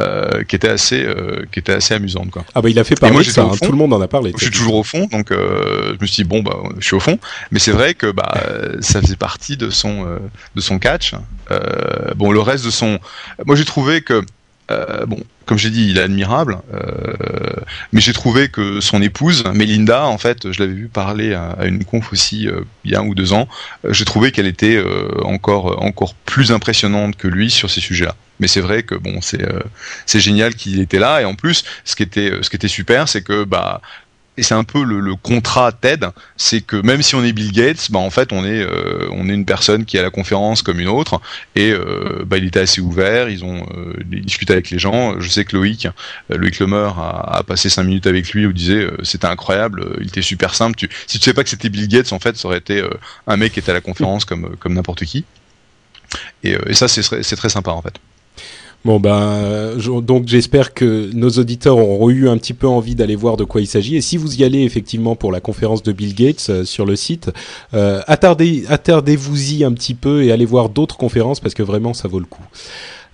euh, qui était assez euh, qui était assez amusante quoi. Ah bah il a fait parler moi, ça, hein, tout le monde en a parlé. Je suis toujours au fond donc euh, je me suis dit bon bah je suis au fond mais c'est vrai que bah ça faisait partie de son de son catch. Bon le reste de son moi j'ai trouvé que euh, bon, comme j'ai dit, il est admirable. Euh, mais j'ai trouvé que son épouse, Melinda, en fait, je l'avais vu parler à, une conf aussi il y a un ou deux ans. j'ai trouvé qu'elle était encore encore plus impressionnante que lui sur ces sujets-là. Mais c'est vrai que bon, c'est génial qu'il était là et en plus, ce qui était ce qui était super, c'est que bah et c'est un peu le, contrat TED, c'est que même si on est Bill Gates, bah en fait on est euh, on est une personne qui est à la conférence comme une autre, et euh, bah, il était assez ouvert, ils ont euh, discuté avec les gens. Je sais que Loïc, Loïc Lemer a, a passé cinq minutes avec lui, où il disait c'était incroyable, il était super simple. Tu, si tu sais pas que c'était Bill Gates, en fait, ça aurait été un mec qui était à la conférence comme comme n'importe qui. Et, et ça c'est très sympa en fait. Bon ben, donc j'espère que nos auditeurs auront eu un petit peu envie d'aller voir de quoi il s'agit. Et si vous y allez effectivement pour la conférence de Bill Gates euh, sur le site, euh, attardez, attardez-vous-y un petit peu et allez voir d'autres conférences parce que vraiment ça vaut le coup.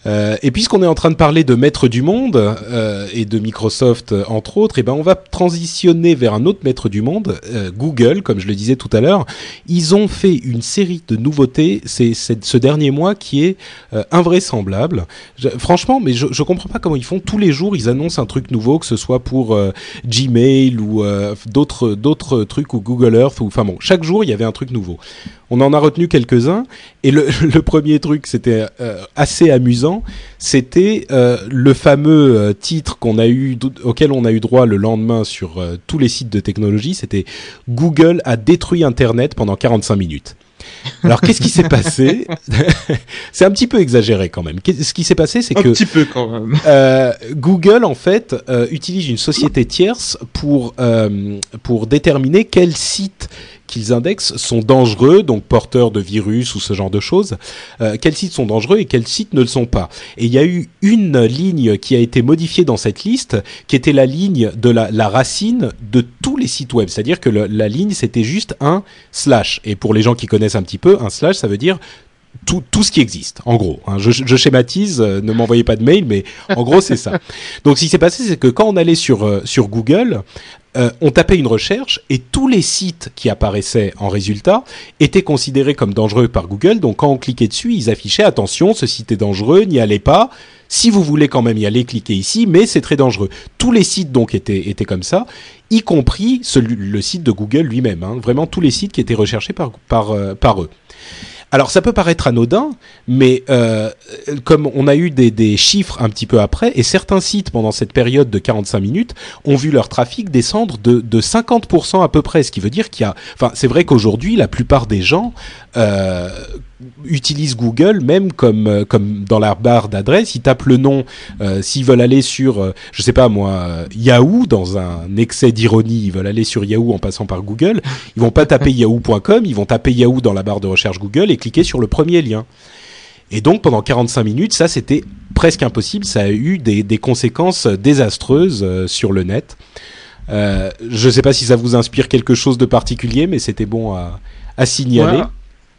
Euh, et puisqu'on est en train de parler de maître du monde euh, et de Microsoft euh, entre autres, et eh ben on va transitionner vers un autre maître du monde, euh, Google, comme je le disais tout à l'heure. Ils ont fait une série de nouveautés c'est, ce dernier mois qui est euh, invraisemblable. franchement, mais je, je comprends pas comment ils font. Tous les jours, ils annoncent un truc nouveau, que ce soit pour Gmail ou d'autres d'autres trucs ou Google Earth ou enfin bon, chaque jour il y avait un truc nouveau. On en a retenu quelques-uns. Et le, premier truc, c'était euh, assez amusant. C'était euh, le fameux euh, titre qu'on a eu, auquel on a eu droit le lendemain sur tous les sites de technologie. C'était Google a détruit Internet pendant 45 minutes. Alors qu'est-ce qui s'est passé C'est un petit peu exagéré quand même. Ce qui s'est passé, c'est que un petit peu quand même. Google en fait utilise une société tierce pour pour déterminer quel site qu'ils indexent sont dangereux, donc porteurs de virus ou ce genre de choses. Euh, quels sites sont dangereux et quels sites ne le sont pas? Et il y a eu une ligne qui a été modifiée dans cette liste, qui était la ligne de la, la racine de tous les sites web. C'est-à-dire que le, la ligne, c'était juste un slash. Et pour les gens qui connaissent un petit peu, un slash, ça veut dire tout, tout, ce qui existe, en gros. Hein. Je, je, schématise, euh, ne m'envoyez pas de mail, mais en gros c'est ça. Donc ce qui s'est passé, c'est que quand on allait sur euh, sur Google, euh, on tapait une recherche et tous les sites qui apparaissaient en résultat étaient considérés comme dangereux par Google. Donc quand on cliquait dessus, ils affichaient attention, ce site est dangereux, n'y allez pas. Si vous voulez quand même y aller, cliquez ici, mais c'est très dangereux. Tous les sites donc étaient, étaient comme ça, y compris celui, le site de Google lui-même. Hein. Vraiment tous les sites qui étaient recherchés par, par, euh, par eux. Alors ça peut paraître anodin, mais euh, comme on a eu des, chiffres un petit peu après, et certains sites pendant cette période de 45 minutes ont vu leur trafic descendre de, de 50% à peu près, ce qui veut dire qu'il y a... Enfin, c'est vrai qu'aujourd'hui, la plupart des gens euh, utilisent Google même comme euh, comme dans la barre d'adresse, ils tapent le nom euh, s'ils veulent aller sur euh, je sais pas moi Yahoo dans un excès d'ironie, ils veulent aller sur Yahoo en passant par Google, ils vont pas taper yahoo.com, ils vont taper Yahoo dans la barre de recherche Google et cliquer sur le premier lien. Et donc pendant 45 minutes, ça c'était presque impossible, ça a eu des, des conséquences désastreuses sur le net. Je sais pas si ça vous inspire quelque chose de particulier, mais c'était bon à, à signaler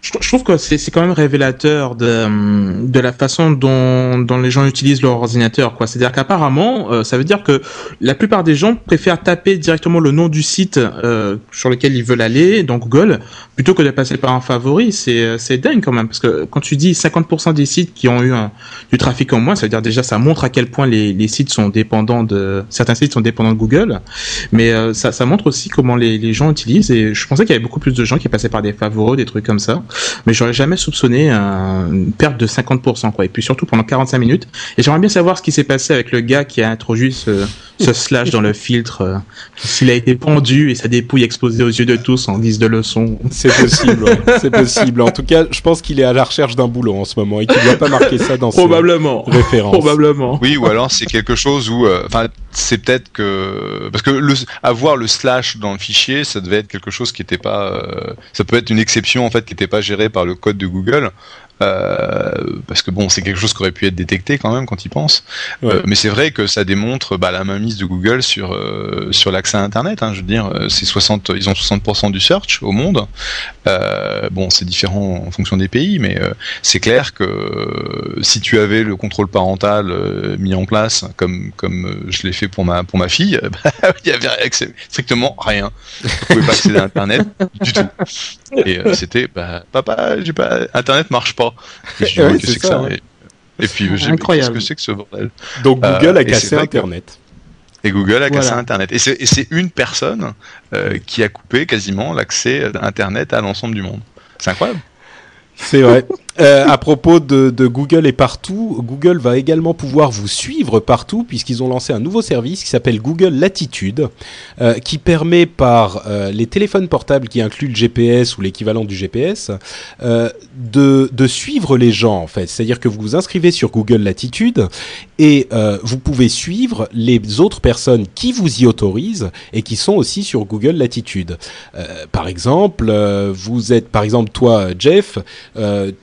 je, trouve que c'est quand même révélateur de, de la façon dont, dont les gens utilisent leur ordinateur. quoi. C'est-à-dire qu'apparemment, euh, ça veut dire que la plupart des gens préfèrent taper directement le nom du site euh, sur lequel ils veulent aller, donc Google, plutôt que de passer par un favori. C'est dingue quand même, parce que quand tu dis 50% des sites qui ont eu un, du trafic en moins, ça veut dire déjà ça montre à quel point les, les sites sont dépendants de... Certains sites sont dépendants de Google, mais euh, ça, ça montre aussi comment les, les gens utilisent, et je pensais qu'il y avait beaucoup plus de gens qui passaient par des favoris, des trucs comme ça mais j'aurais jamais soupçonné une perte de 50%, quoi. Et puis surtout pendant 45 minutes. Et j'aimerais bien savoir ce qui s'est passé avec le gars qui a introduit ce, ce slash dans le filtre. Euh, s'il a été pendu et sa dépouille explosée aux yeux de tous en guise de leçon. C'est possible, c'est possible. En tout cas, je pense qu'il est à la recherche d'un boulot en ce moment et qu'il ne doit pas marquer ça dans Probablement. ses références. Probablement. Oui, ou alors c'est quelque chose où, euh, enfin, c'est peut-être que parce que le, avoir le slash dans le fichier, ça devait être quelque chose qui n'était pas, euh, ça peut être une exception en fait qui n'était pas gérée par le code de Google. Euh, parce que bon, c'est quelque chose qui aurait pu être détecté quand même quand ils pensent. Euh, mais c'est vrai que ça démontre bah, la mainmise de Google sur euh, sur l'accès à Internet. Hein, je veux dire, c'est 60, ils ont 60% du search au monde. bon, c'est différent en fonction des pays, mais c'est clair que si tu avais le contrôle parental mis en place, comme comme je l'ai fait pour ma pour ma fille, bah, il y avait strictement rien. Tu pouvais pas accéder à Internet du tout. Et c'était, bah, papa, pas, Internet marche pas. Et je dis, c'est que ça, Et, puis, j'ai qu'est-ce que c'est que ce bordel Donc, Google a cassé Internet. Et Google a cassé Internet. Et c'est une personne euh, qui a coupé quasiment l'accès Internet à l'ensemble du monde. C'est incroyable. C'est vrai. Euh, à propos de, de, Google et partout, Google va également pouvoir vous suivre partout puisqu'ils ont lancé un nouveau service qui s'appelle Google Latitude, euh, qui permet par euh, les téléphones portables qui incluent le GPS ou l'équivalent du GPS euh, de, de, suivre les gens en fait. C'est-à-dire que vous vous inscrivez sur Google Latitude et euh, vous pouvez suivre les autres personnes qui vous y autorisent et qui sont aussi sur Google Latitude. Euh, par exemple, vous êtes par exemple toi Jeff,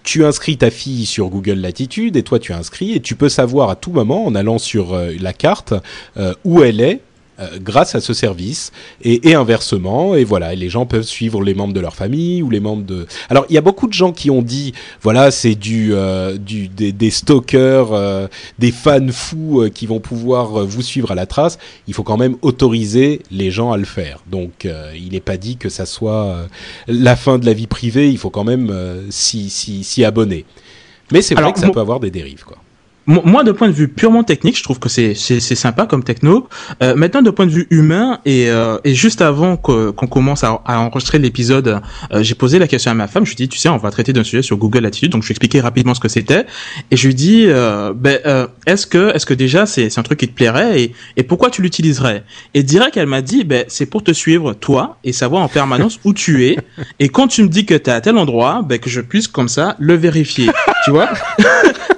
tu tu inscris ta fille sur Google Latitude et toi tu inscris et tu peux savoir à tout moment en allant sur euh, la carte euh, où elle est euh, grâce à ce service et, inversement et voilà et les gens peuvent suivre les membres de leur famille ou les membres de alors il y a beaucoup de gens qui ont dit voilà c'est du, du des, des stalkers des fans fous qui vont pouvoir vous suivre à la trace. Il faut quand même autoriser les gens à le faire. Donc il n'est pas dit que ça soit la fin de la vie privée. Il faut quand même s'y si, si, abonner. Mais c'est vrai que ça peut avoir des dérives quoi moi, de point de vue purement technique, je trouve que c'est c'est sympa comme techno. Euh, maintenant, de point de vue humain et, euh, et juste avant qu'on commence à, à enregistrer l'épisode, euh, j'ai posé la question à ma femme. Je lui ai dit, tu sais, on va traiter d'un sujet sur Google Attitude, donc je lui ai expliqué rapidement ce que c'était. Et je lui ai dit, euh, ben, euh, est-ce que est-ce que déjà c'est un truc qui te plairait et, et pourquoi tu l'utiliserais? Et direct, elle m'a dit, ben c'est pour te suivre toi et savoir en permanence où tu es. Et quand tu me dis que tu es à tel endroit, ben que je puisse comme ça le vérifier. tu vois?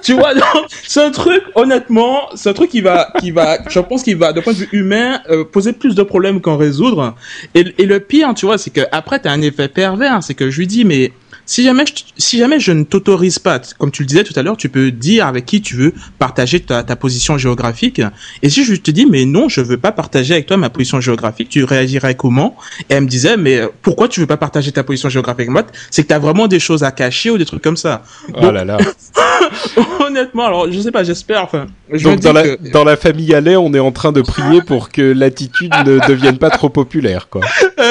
Tu vois? Donc c'est un truc, honnêtement, c'est un truc qui va, qui va, je pense qu'il va, de point de vue humain, euh, poser plus de problèmes qu'en résoudre. Et, et, le pire, tu vois, c'est que après, t'as un effet pervers, c'est que je lui dis, mais si jamais je, si jamais je ne t'autorise pas, comme tu le disais tout à l'heure, tu peux dire avec qui tu veux partager ta, ta, position géographique. Et si je te dis, mais non, je veux pas partager avec toi ma position géographique, tu réagirais comment? Et elle me disait, mais pourquoi tu veux pas partager ta position géographique avec moi? C'est que tu as vraiment des choses à cacher ou des trucs comme ça. Oh là là. honnêtement, alors je sais pas, j'espère. Enfin, donc dans la, dans la famille Allais, on est en train de prier pour que l'attitude ne devienne pas trop populaire, quoi.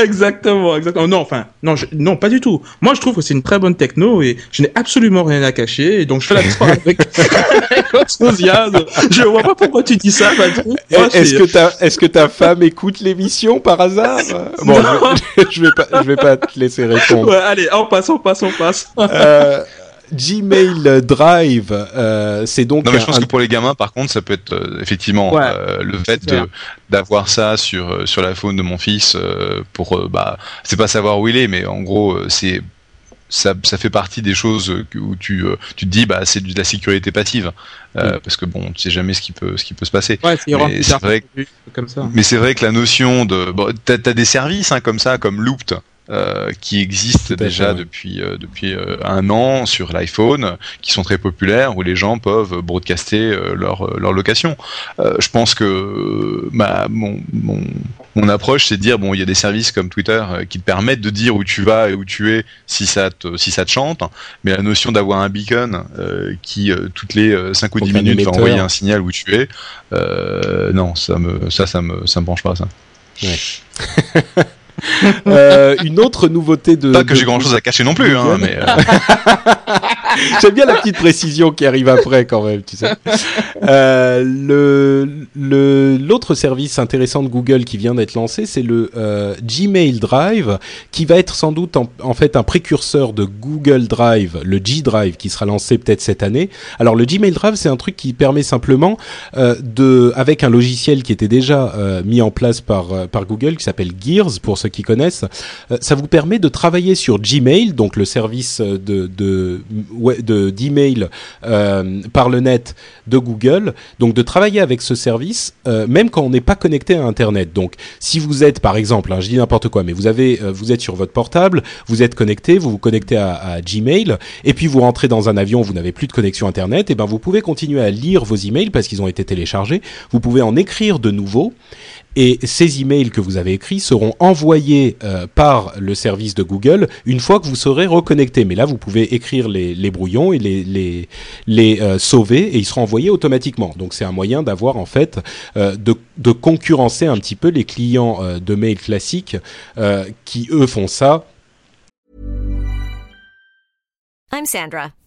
exactement, exactement. Non, enfin, non, non, pas du tout. Moi, je trouve que c'est une très bonne techno et je n'ai absolument rien à cacher. Et donc, je fais la avec, avec enthousiasme. Je vois pas pourquoi tu dis ça, Patrick. Est-ce que ta, est-ce que ta femme écoute l'émission par hasard? Bon, je, je, vais pas, je vais pas te laisser répondre. Ouais, allez, on passe, on passe, on passe. Euh, Gmail Drive, euh, c'est donc. Non, mais je pense que pour les gamins, par contre, ça peut être euh, effectivement euh, le fait d'avoir ça sur sur l'iPhone de mon fils pour bah c'est pas savoir où il est, mais en gros c'est ça, ça, fait partie des choses où tu, tu te dis bah c'est de la sécurité passive. Euh, parce que bon tu sais jamais ce qui peut ce qui peut se passer. Ouais, mais c'est vrai que, comme ça. mais c'est vrai que la notion de bon, t'as as des services hein, comme ça comme Looped euh, qui existent déjà depuis euh, depuis euh, un an sur l'iPhone, qui sont très populaires, où les gens peuvent broadcaster leur leur location. je pense que ma mon, mon, mon approche, c'est de dire bon, il y a des services comme Twitter qui te permettent de dire où tu vas et où tu es si ça te si ça te chante, mais la notion d'avoir un beacon qui toutes les 5 ou 10 minutes va envoyer un signal où tu es, non, ça me ça ça me ça me branche pas ça. Ouais. euh, une autre nouveauté de. Pas que j'ai grand chose à cacher non plus, hein, mais. Euh... J'aime bien la petite précision qui arrive après quand même, tu sais. Euh, le le l'autre service intéressant de Google qui vient d'être lancé, c'est le euh, Gmail Drive, qui va être sans doute en, en, fait un précurseur de Google Drive, le G Drive, qui sera lancé peut-être cette année. Alors le Gmail Drive, c'est un truc qui permet simplement euh, de, avec un logiciel qui était déjà euh, mis en place par par Google, qui s'appelle Gears pour ceux qui connaissent, euh, ça vous permet de travailler sur Gmail, donc le service de de de d'email euh, par le net de Google, donc de travailler avec ce service euh, même quand on n'est pas connecté à Internet. Donc si vous êtes par exemple, hein, je dis n'importe quoi, mais vous avez vous êtes sur votre portable, vous êtes connecté, vous vous connectez à, Gmail et puis vous rentrez dans un avion, vous n'avez plus de connexion Internet, et ben vous pouvez continuer à lire vos emails parce qu'ils ont été téléchargés. Vous pouvez en écrire de nouveaux et ces emails que vous avez écrits seront envoyés euh, par le service de Google une fois que vous serez reconnecté. Mais là, vous pouvez écrire les, les brouillons et les, les, les euh, sauver et ils seront envoyés automatiquement. Donc c'est un moyen d'avoir en fait euh, de, de, concurrencer un petit peu les clients euh, de mail classiques euh, qui eux font ça I'm Sandra,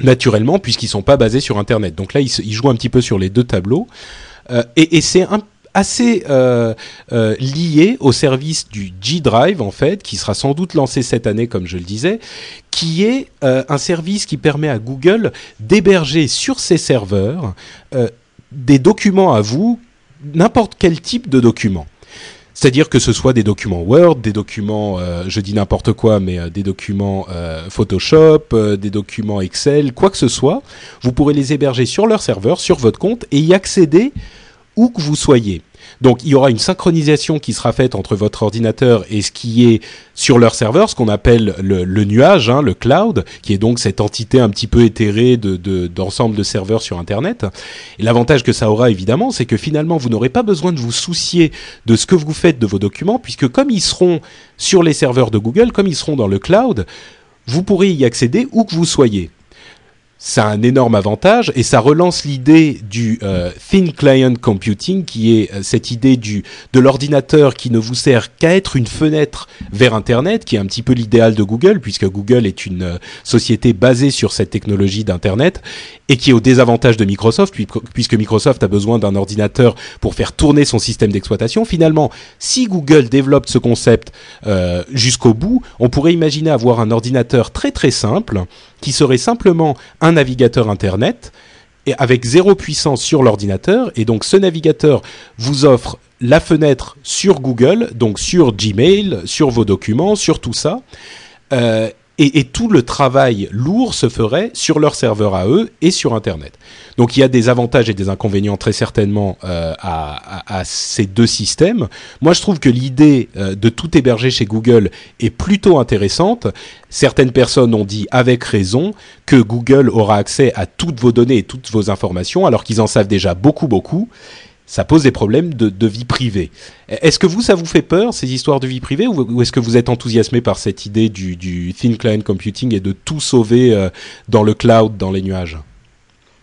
naturellement puisqu'ils sont pas basés sur Internet. Donc là, ils, jouent un petit peu sur les deux tableaux Euh, et, c'est assez euh, euh, lié au service du G Drive en fait, qui sera sans doute lancé cette année, comme je le disais, qui est un service qui permet à Google d'héberger sur ses serveurs des documents à vous, n'importe quel type de document. C'est-à-dire que ce soit des documents Word, des documents, euh, je dis n'importe quoi, mais euh, des documents euh, Photoshop, des documents Excel, quoi que ce soit, vous pourrez les héberger sur leur serveur, sur votre compte, et y accéder où que vous soyez. Donc il y aura une synchronisation qui sera faite entre votre ordinateur et ce qui est sur leur serveur, ce qu'on appelle le, nuage, hein, le cloud, qui est donc cette entité un petit peu éthérée de- de- d'ensemble de, serveurs sur Internet. Et l'avantage que ça aura évidemment, c'est que finalement vous n'aurez pas besoin de vous soucier de ce que vous faites de vos documents, puisque comme ils seront sur les serveurs de Google, comme ils seront dans le cloud, vous pourrez y accéder où que vous soyez ça a un énorme avantage et ça relance l'idée du euh, thin client computing qui est euh, cette idée du de l'ordinateur qui ne vous sert qu'à être une fenêtre vers internet qui est un petit peu l'idéal de Google puisque Google est une euh, société basée sur cette technologie d'internet et qui est au désavantage de Microsoft puis- puisque Microsoft a besoin d'un ordinateur pour faire tourner son système d'exploitation. Finalement si Google développe ce concept euh, jusqu'au bout on pourrait imaginer avoir un ordinateur très très simple qui serait simplement un navigateur Internet et avec zéro puissance sur l'ordinateur. Et donc ce navigateur vous offre la fenêtre sur Google, donc sur Gmail, sur vos documents, sur tout ça. Euh, et, et tout le travail lourd se ferait sur leur serveur à eux et sur Internet. Donc il y a des avantages et des inconvénients très certainement euh, à, à- à ces deux systèmes. Moi je trouve que l'idée euh, de tout héberger chez Google est plutôt intéressante. Certaines personnes ont dit avec raison que Google aura accès à toutes vos données et toutes vos informations alors qu'ils en savent déjà beaucoup beaucoup. Ça pose des problèmes de, vie privée. Est-ce que vous, ça vous fait peur, ces histoires de vie privée, ou, est-ce que vous êtes enthousiasmé par cette idée du, du thin client computing et de tout sauver euh, dans le cloud, dans les nuages?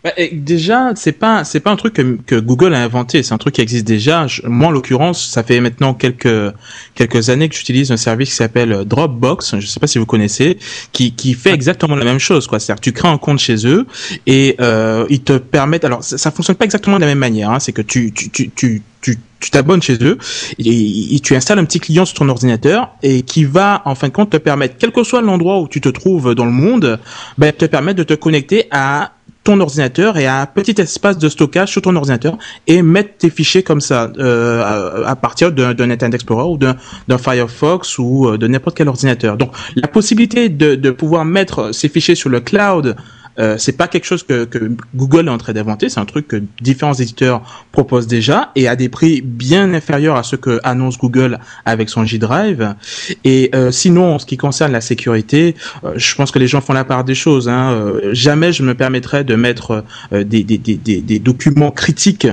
Bah, déjà, c'est pas c'est pas un truc que, que Google a inventé, c'est un truc qui existe déjà. Je- moi, en l'occurrence, ça fait maintenant quelques quelques années que j'utilise un service qui s'appelle Dropbox. Je sais pas si vous connaissez, qui qui fait exactement la même chose. quoi. C'est-à-dire, tu crées un compte chez eux et euh, ils te permettent. Alors, ça, ça fonctionne pas exactement de la même manière. Hein, c'est que tu tu tu tu tu tu t'abonnes chez eux et, et tu installes un petit client sur ton ordinateur et qui va en fin de compte te permettre, quel que soit l'endroit où tu te trouves dans le monde, ben, te permettre de te connecter à ton ordinateur et un petit espace de stockage sur ton ordinateur et mettre tes fichiers comme ça euh, à, partir d'un Internet Explorer ou d'un d'un Firefox ou euh, de n'importe quel ordinateur. Donc la possibilité de, de pouvoir mettre ces fichiers sur le cloud euh, c'est pas quelque chose que, que Google est en train d'inventer, c'est un truc que différents éditeurs proposent déjà et à des prix bien inférieurs à ce que annonce Google avec son G Drive. Et euh, sinon, en ce qui concerne la sécurité, euh, je pense que les gens font la part des choses. Hein. Euh, jamais je me permettrais de mettre euh, des, des, des, des, documents critiques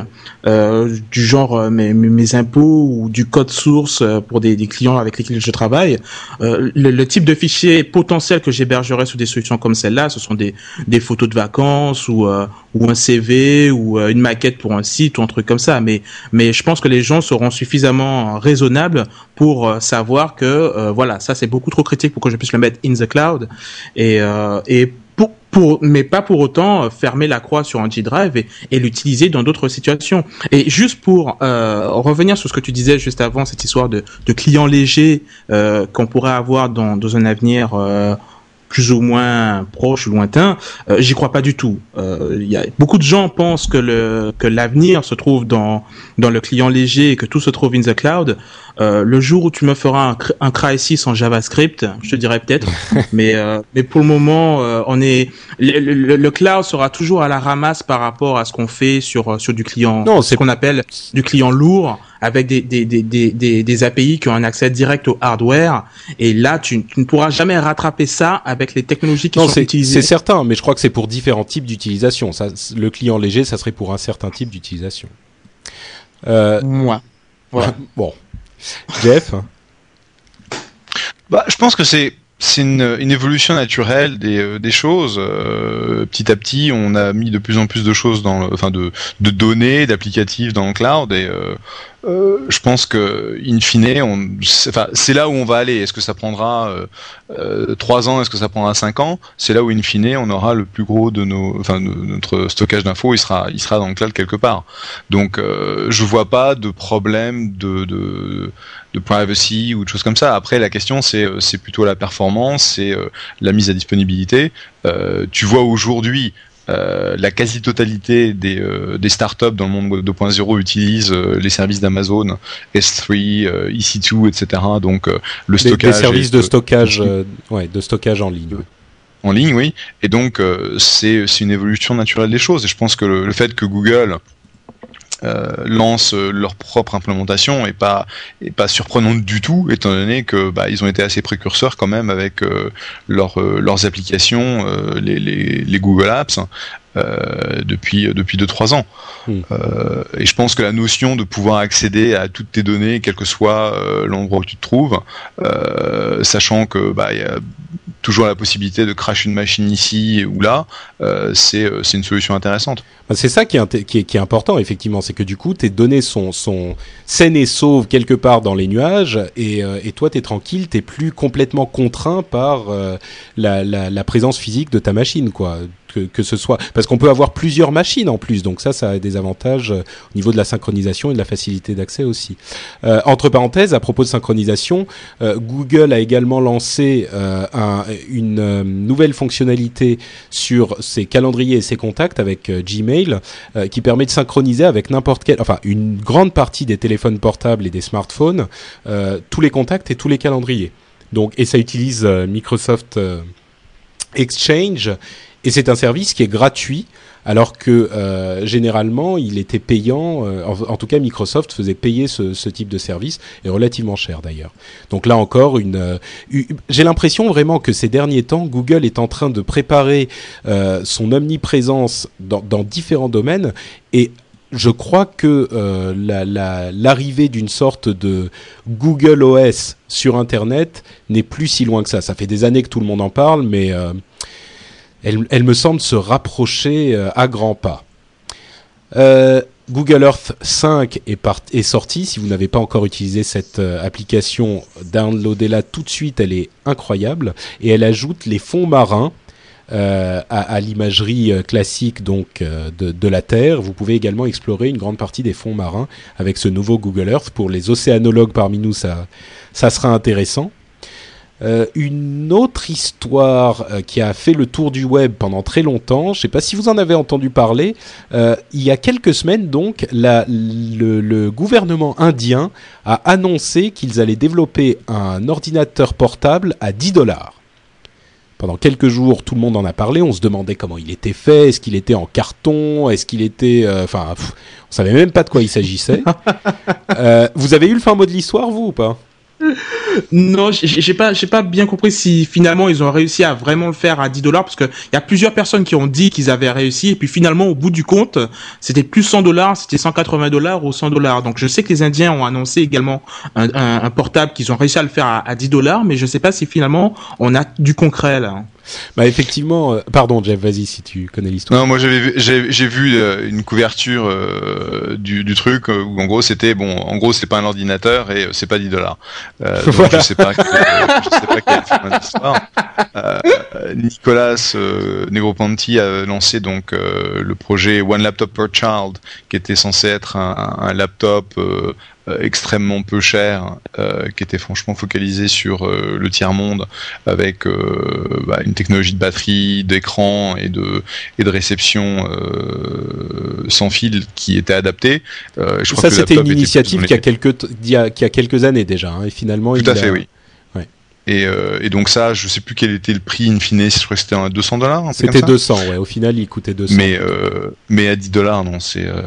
du genre mes, mes impôts ou du code source pour des, clients avec lesquels je travaille. Le, le type de fichier potentiel que j'hébergerais sous des solutions comme celle-là, ce sont des, des photos de vacances ou, euh, ou un CV ou euh, une maquette pour un site ou un truc comme ça. Mais, mais je pense que les gens seront suffisamment raisonnables pour euh, savoir que euh, voilà, ça c'est beaucoup trop critique pour que je puisse le mettre in the cloud et, et pour, pour, mais pas pour autant fermer la croix sur un G Drive et, et l'utiliser dans d'autres situations. Et juste pour euh, revenir sur ce que tu disais juste avant, cette histoire de, de clients légers euh, qu'on pourrait avoir dans, dans un avenir euh, plus ou moins proche ou lointain, euh, j'y crois pas du tout. Euh, y a beaucoup de gens pensent que le que l'avenir se trouve dans dans le client léger et que tout se trouve in the cloud. Euh, le jour où tu me feras un, un Crysis en JavaScript, je te dirais peut-être, mais euh, mais pour le moment, euh, on est le, le- le cloud sera toujours à la ramasse par rapport à ce qu'on fait sur sur du client, Non, ce c'est- qu'on appelle du client lourd avec des des, des, des, des des API qui ont un accès direct au hardware. Et là, tu, tu ne pourras jamais rattraper ça avec les technologies qui Non, sont c'est utilisées. c'est certain, mais je crois que c'est pour différents types d'utilisation. Le client léger, ça serait pour un certain type d'utilisation. Euh, Moi. Voilà. bon, Bah, je pense que c'est une, évolution naturelle des, euh, choses. Euh, petit à petit, on a mis de plus en plus de choses dans, le, enfin de, données, d'applicatifs dans le cloud, euh, euh, je pense que in fine, c'est, là où on va aller. Est-ce que ça prendra euh, euh, trois ans? Est-ce que ça prendra cinq ans? C'est là où in fine, on aura le plus gros de nos, enfin, notre stockage d'infos, il sera, il sera dans le cloud quelque part. Donc, euh, je vois pas de problème de, de privacy ou de choses comme ça. Après, la question, c'est euh, plutôt la performance, c'est euh, la mise à disponibilité. Euh, tu vois aujourd'hui, euh, la quasi-totalité des, euh, des startups dans le monde Web 2.0 utilisent euh, les services d'Amazon, S3, euh, EC2, etc. Donc le Des, des stockage services de stockage, ouais, de stockage en ligne. en ligne, oui. Et donc, c'est c'est une évolution naturelle des choses. Et je pense que le, le fait que Google euh, lance euh, leur propre implémentation est pas pas surprenante du tout, étant donné que bah, ont été assez précurseurs quand même avec euh, leurs applications, les Google Apps. Euh, depuis depuis deux trois ans Hmm. Euh, et je pense que la notion de pouvoir accéder à toutes tes données quel que soit euh, l'endroit où tu te trouves euh, sachant que bah y a toujours la possibilité de crash une machine ici ou là, euh, c'est euh, c'est une solution intéressante. Bah, C'est ça qui est, qui, est, qui est important, effectivement. C'est que du coup, tes données sont, sont saines et sauves quelque part dans les nuages, et, euh, et toi, t'es tranquille, t'es plus complètement contraint par euh, la, la, la présence physique de ta machine, quoi. Que, que ce soit parce qu'on peut avoir plusieurs machines en plus, donc ça, ça a des avantages euh, au niveau de la synchronisation et de la facilité d'accès aussi. Euh, entre parenthèses, à propos de synchronisation, euh, Google a également lancé un- une nouvelle fonctionnalité sur ses calendriers et ses contacts avec Gmail qui permet de synchroniser avec n'importe quel, enfin une grande partie des téléphones portables et des smartphones, tous les contacts et tous les calendriers. Donc et ça utilise Microsoft Exchange et c'est un service qui est gratuit alors que euh, généralement il était payant. euh, en, tout cas, Microsoft faisait payer ce, ce type de service et relativement cher d'ailleurs. Donc là encore, une, euh, j'ai l'impression vraiment que ces derniers temps, Google est en train de préparer euh, son omniprésence dans, dans différents domaines et je crois que euh, la- la- l'arrivée d'une sorte de Google OS sur Internet n'est plus si loin que ça. Ça fait des années que tout le monde en parle, mais euh, elle, me semble se rapprocher euh, à grands pas. Euh, Google Earth 5 est, sorti. Si vous n'avez pas encore utilisé cette euh, application, downloadez-la tout de suite. Elle est incroyable et elle ajoute les fonds marins à, l'imagerie classique de, la Terre. Vous pouvez également explorer une grande partie des fonds marins avec ce nouveau Google Earth. Pour les océanologues parmi nous, ça sera intéressant. Euh, une autre histoire euh, qui a fait le tour du web pendant très longtemps, je ne sais pas si vous en avez entendu parler, euh, il y a quelques semaines donc, la- le, le gouvernement indien a annoncé qu'ils allaient développer un ordinateur portable à 10 dollars. Pendant quelques jours, tout le monde en a parlé. On se demandait comment il était fait. Est-ce qu'il était en carton Est-ce qu'il était, enfin, on savait même pas de quoi il s'agissait. Vous avez eu le fin mot de l'histoire, vous ou pas? Non, j'ai pas, j'ai pas bien compris si finalement ils ont réussi à vraiment le faire à 10 dollars parce que il y a plusieurs personnes qui ont dit qu'ils avaient réussi et puis finalement au bout du compte c'était plus 100 dollars, c'était 180 dollars ou 100 dollars. Donc je sais que les Indiens ont annoncé également un portable qu'ils ont réussi à le faire à, à 10 dollars, mais je sais pas si finalement on a du concret là. Bah effectivement. euh, pardon, Jeff, vas-y si tu connais l'histoire. Non, moi j'avais vu- j'ai j'ai vu euh, une couverture euh, du, du truc où en gros c'était bon, en gros c'est pas un ordinateur et c'est pas 10 dollars. Voilà. je sais pas, quel- je sais pas quelle est la fin de l'histoire. Nicolas Negroponti a lancé donc le projet One Laptop per Child, qui était censé être un, un laptop extrêmement peu cher, euh, qui était franchement focalisé sur euh, le tiers monde, avec euh, bah, une technologie de batterie, d'écran et de et de réception euh, sans fil qui était adaptée. Euh, je crois Ça, c'était une initiative qui a, quelques a, qui a quelques années déjà. hein, et finalement, Tout il à a- fait, oui. Et, euh, et donc ça, je sais plus quel était le prix in fine, je crois que c'était un 200 dollars. C'était 200, ouais. Au final, il coûtait 200. Mais euh, mais à 10 dollars, non, c'est euh,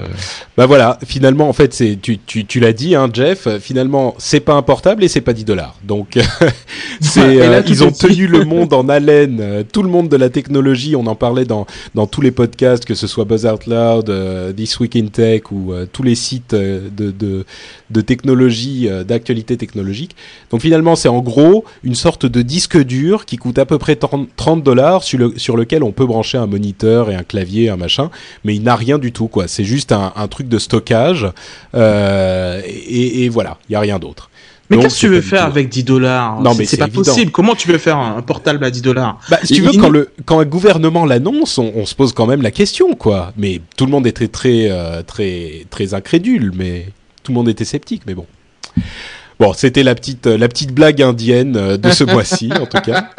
Bah voilà, finalement, en fait, c'est tu, tu, tu l'as dit, hein, Jeff. Finalement, c'est pas un portable et c'est pas 10 dollars. Donc, c'est euh, ils ont tenu le monde en haleine. tout le monde de la technologie, on en parlait dans dans tous les podcasts, que ce soit Buzz Out Loud, euh, This Week in Tech ou euh, tous les sites de de, de technologie, euh, d'actualité technologique. Donc finalement, c'est en gros une sorte de disque dur qui coûte à peu près 30 dollars sur, le, sur lequel on peut brancher un moniteur et un clavier, un machin, mais il n'a rien du tout, quoi. C'est juste un, un truc de stockage, euh, et, et voilà, il y a rien d'autre. Mais qu'est-ce que tu veux faire avec 10 dollars Non, C'est- mais c'est pas évident. possible. Comment tu veux faire un, un portable à 10 dollars Bah, si tu Il- veux, il quand, le, quand un gouvernement l'annonce, on, on se pose quand même la question, quoi. Mais tout le monde était très, euh, très, très incrédule, mais tout le monde était sceptique, mais bon. Bon, c'était la petite, la petite blague indienne euh, de ce mois-ci, en tout cas.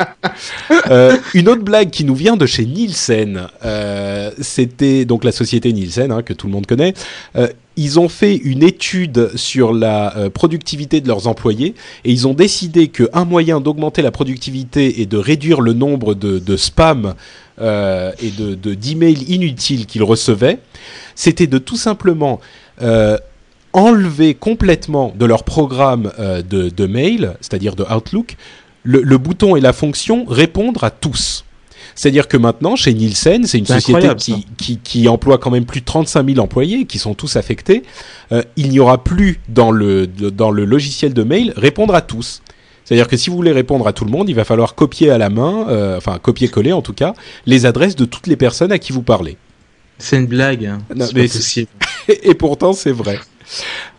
Euh, une autre blague qui nous vient de chez Nielsen, euh, c'était donc la société Nielsen, hein, que tout le monde connaît. Euh, ils ont fait une étude sur la euh, productivité de leurs employés et ils ont décidé qu'un moyen d'augmenter la productivité et de réduire le nombre de, de spam euh, et de de- d'emails inutiles qu'ils recevaient, c'était de tout simplement euh, enlever complètement de leur programme euh, de, de mail, c'est-à-dire de Outlook, le, le bouton et la fonction répondre à tous. C'est-à-dire que maintenant, chez Nielsen, c'est une société qui, qui, qui emploie quand même plus de 35 000 employés, qui sont tous affectés. Euh, il n'y aura plus dans le, de- dans le logiciel de mail répondre à tous. C'est-à-dire que si vous voulez répondre à tout le monde, il va falloir copier à la main, euh, enfin copier-coller en tout cas, les adresses de toutes les personnes à qui vous parlez. C'est une blague. hein. Non, mais. Et pourtant, c'est vrai.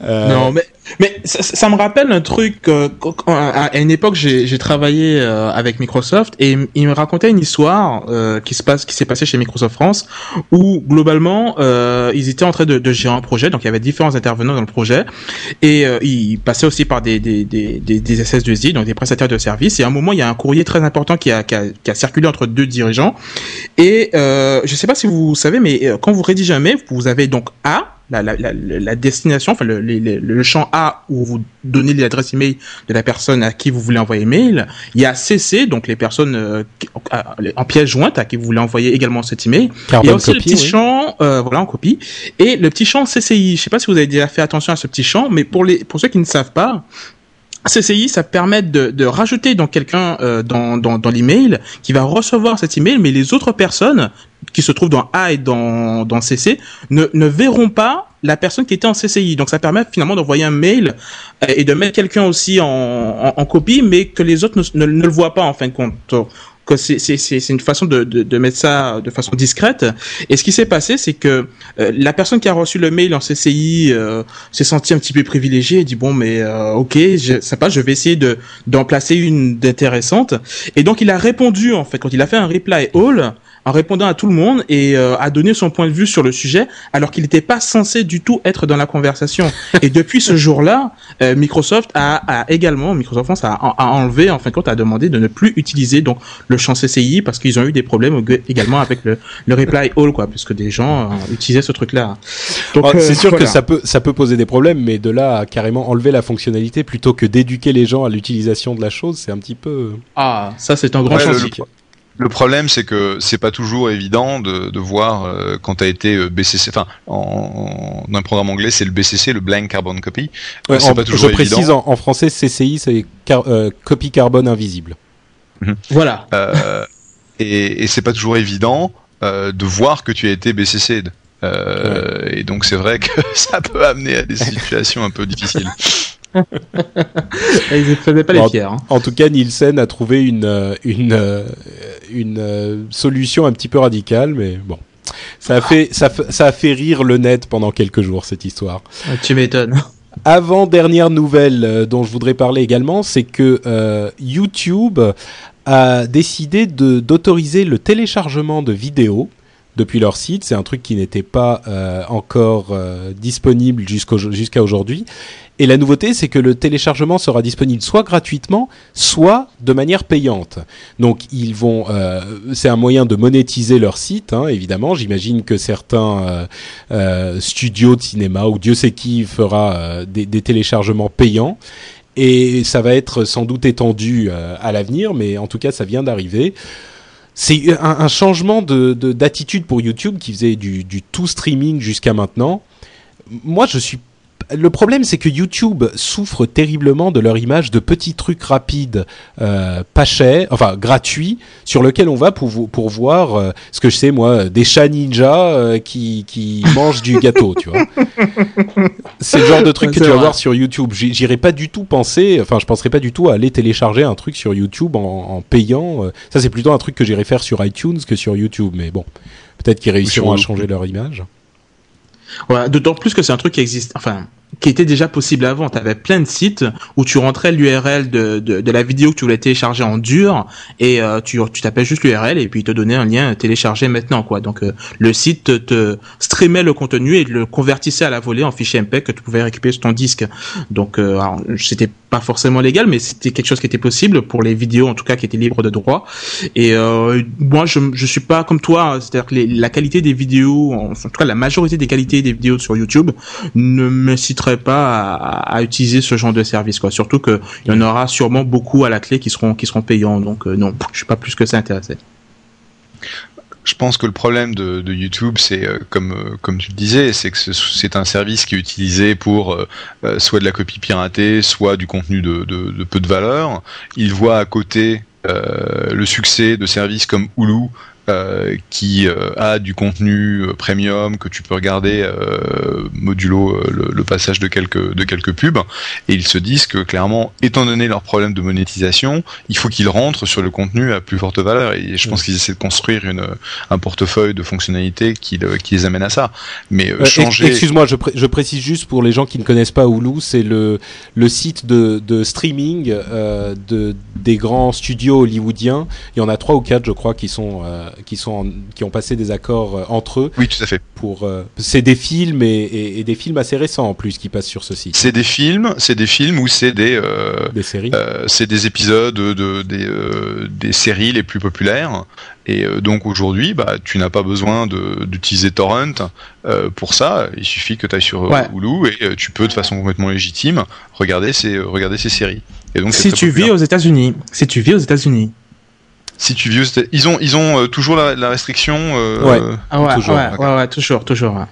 Euh, Non, mais mais ça, ça me rappelle un truc. euh, à une époque, j'ai travaillé euh, avec Microsoft et il me racontait une histoire euh, qui se passe, qui s'est passée chez Microsoft France, où globalement, euh, ils étaient en train de, de gérer un projet. Donc, il y avait différents intervenants dans le projet et ils passaient aussi par des des des des, des SS2I, donc des prestataires de services. Et à un moment, il y a un courrier très important qui a qui a, qui a circulé entre deux dirigeants. Et je sais pas si vous savez, mais quand vous rédigez un mail, vous avez donc A la, la, la, la destination, enfin le, le, le champ A où vous donnez l'adresse email de la personne à qui vous voulez envoyer mail. Il y a CC, donc les personnes euh, qui- en pièce jointe à qui vous voulez envoyer également cet email. Il y a aussi le petit oui. champ, euh, voilà en copie, et le petit champ CCI. Je sais pas si vous avez déjà fait attention à ce petit champ, mais pour les pour ceux qui ne savent pas. CCI, ça permet de, de rajouter donc quelqu'un euh, dans, dans, dans l'email qui va recevoir cet email, mais les autres personnes qui se trouvent dans A et dans, dans CC ne, ne verront pas la personne qui était en CCI. Donc ça permet finalement d'envoyer un mail euh, et de mettre quelqu'un aussi en, en, en copie, mais que les autres ne, ne, le voient pas en fin de compte. Que c'est une façon de, de de mettre ça de façon discrète. Et ce qui s'est passé, c'est que euh, la personne qui a reçu le mail en CCI euh, s'est sentie un petit peu privilégiée et dit bon mais euh, ok passe, je vais essayer de d'en placer une d'intéressante. Et donc il a répondu en fait quand il a fait un reply all en répondant à tout le monde et euh, a donné son point de vue sur le sujet alors qu'il n'était pas censé du tout être dans la conversation. et depuis ce jour-là, euh, Microsoft a, a également, Microsoft France a, a enlevé, en fin de compte, a demandé de ne plus utiliser donc le champ CCI parce qu'ils ont eu des problèmes également avec le, le reply all quoi, puisque des gens euh, utilisaient ce truc-là. Oh, euh, c'est sûr voilà. que ça peut, ça peut poser des problèmes, mais de là à carrément enlever la fonctionnalité plutôt que d'éduquer les gens à l'utilisation de la chose, c'est un petit peu. Ah, ça c'est un grand Ouais, chantier. Le problème, c'est que c'est pas toujours évident de, de voir euh, quand t'as été euh, BCC. Enfin, en, dans un programme anglais, c'est le BCC, le Blank Carbon Copy. Ouais, c'est en- pas je précise évident. en, en français, CCI, c'est car- euh, copie carbone invisible. Voilà. Euh, et et c'est pas toujours évident euh, de voir que tu as été BCC. Euh, Et donc c'est vrai que ça peut amener à des situations un peu difficiles. Ils ne faisaient pas les fiers. hein. En tout cas, Nielsen a trouvé une, euh, une, euh, une euh, solution un petit peu radicale, mais bon. Ça a, fait, ça, a fait rire le net pendant quelques jours, cette histoire. Tu m'étonnes. Avant dernière nouvelle dont je voudrais parler également, c'est que euh, YouTube a décidé d'autoriser le téléchargement de vidéos depuis leur site. C'est un truc qui n'était pas euh, encore euh, disponible jusqu'à aujourd'hui. Et la nouveauté, c'est que le téléchargement sera disponible soit gratuitement, soit de manière payante. Donc, ils vont, euh, c'est un moyen de monétiser leur site, hein, évidemment. J'imagine que certains euh, euh, studios de cinéma ou Dieu sait qui fera des, des, téléchargements payants. Et ça va être sans doute étendu à l'avenir, mais en tout cas, ça vient d'arriver. C'est un, un, changement de d'attitude pour YouTube qui faisait du, du tout streaming jusqu'à maintenant. Moi, je suis le problème, c'est que YouTube souffre terriblement de leur image de petits trucs rapides, euh, pas chers, enfin gratuits, sur lesquels on va pour, pour voir euh, ce que je sais moi, des chats ninja euh, qui, qui mangent du gâteau, tu vois. C'est le genre de truc que tu vas voir sur YouTube. J'irai pas du tout penser, enfin je penserais pas du tout à aller télécharger un truc sur YouTube en, en payant. Ça c'est plutôt un truc que j'irai faire sur iTunes que sur YouTube, mais bon, peut-être qu'ils réussiront à changer leur image. Voilà, d'autant plus que c'est un truc qui existe, enfin, qui était déjà possible avant. Tu avais plein de sites où tu rentrais l'URL de, de, la vidéo que tu voulais télécharger en dur et euh, tu, tu tapais juste l'URL et puis il te donnait un lien télécharger maintenant quoi. Donc euh, le site te, streamait le contenu et le convertissait à la volée en fichier MP que tu pouvais récupérer sur ton disque. Donc euh, c'était pas forcément légal mais c'était quelque chose qui était possible pour les vidéos en tout cas qui étaient libres de droit. Et euh, moi je je suis pas comme toi, c'est-à-dire que la qualité des vidéos, en, tout cas la majorité des qualités des vidéos sur YouTube ne me pas à, utiliser ce genre de service quoi. Surtout qu'il y en aura sûrement beaucoup à la clé qui seront qui seront payants. Donc euh, non, je suis pas plus que ça intéressé. Je pense que le problème de, YouTube, c'est euh, comme euh, comme tu le disais, c'est que c'est un service qui est utilisé pour soit de la copie piratée, soit du contenu de peu de valeur. Il voit à côté le succès de services comme Hulu euh, qui euh, a du contenu euh, premium que tu peux regarder modulo le, passage de quelques de quelques pubs. Et ils se disent que clairement étant donné leur problème de monétisation il faut qu'ils rentrent sur le contenu à plus forte valeur. Et je pense qu'ils essaient de construire une un portefeuille de fonctionnalités qui, qui les amène à ça. Mais changer excuse-moi je, je, précise juste pour les gens qui ne connaissent pas Hulu c'est le le site de, de streaming de des grands studios hollywoodiens. Il y en a trois ou quatre je crois qui sont qui sont qui ont passé des accords euh, entre eux. Oui, tout à fait. Pour euh, c'est des films et, et, des films assez récents en plus qui passent sur ce site. C'est des films, c'est des films où c'est des euh, des séries. c'est des épisodes de, des des séries les plus populaires. Et donc aujourd'hui, bah, tu n'as pas besoin d'utiliser Torrent pour ça. Il suffit que tu ailles sur Hulu et tu peux de façon complètement légitime regarder ces, regarder ces séries. Et donc, si tu vis aux États-Unis, si tu vis aux États-unis, si tu vieux, ils ont ils ont euh, toujours la, la restriction. Euh, ouais. Ah ouais, toujours, ouais, ouais, ouais, toujours, toujours.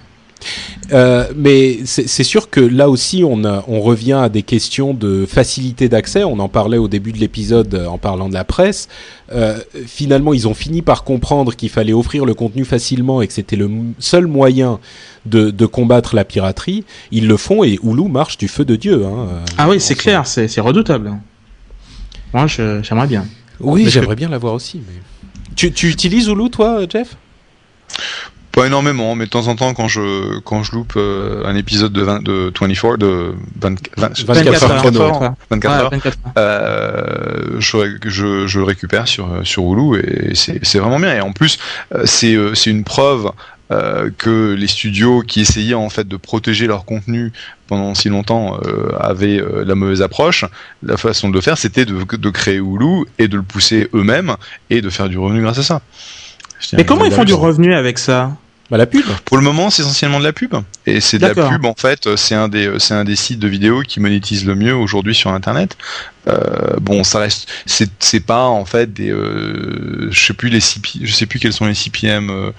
Euh, mais c'est sûr que là aussi, on, a, on revient à des questions de facilité d'accès. On en parlait au début de l'épisode en parlant de la presse. Euh, finalement, ils ont fini par comprendre qu'il fallait offrir le contenu facilement et que c'était le seul moyen de, de, combattre la piraterie. Ils le font et Hulu marche du feu de Dieu. Hein, ah oui, c'est clair, c'est redoutable. Moi, j'aimerais bien. Oui, j'aimerais bien l'avoir aussi. Mais... Tu, tu utilises Hulu, toi, Jeff? Pas énormément, mais de temps en temps, quand je quand je loupe euh, un épisode de, 20, de 24, de 20, 20, 24, heures, 24 heures, euh, je, je, je, le récupère sur sur Hulu et c'est vraiment bien. Et en plus, euh, c'est c'est une preuve euh, que les studios qui essayaient en fait de protéger leur contenu pendant si longtemps euh, avaient euh, la mauvaise approche. La façon de le faire, c'était de, de, créer Hulu et de le pousser eux-mêmes et de faire du revenu grâce à ça. Mais comment ils font du revenu avec ça? Bah, la pub. Pour le moment, c'est essentiellement de la pub. Et c'est de la pub, en fait, c'est un des, c'est un des sites de vidéos qui monétise le mieux aujourd'hui sur Internet. Euh, bon, ça reste, c'est, c'est pas en fait des, euh, je sais plus les je sais plus quels sont les CPM. Euh,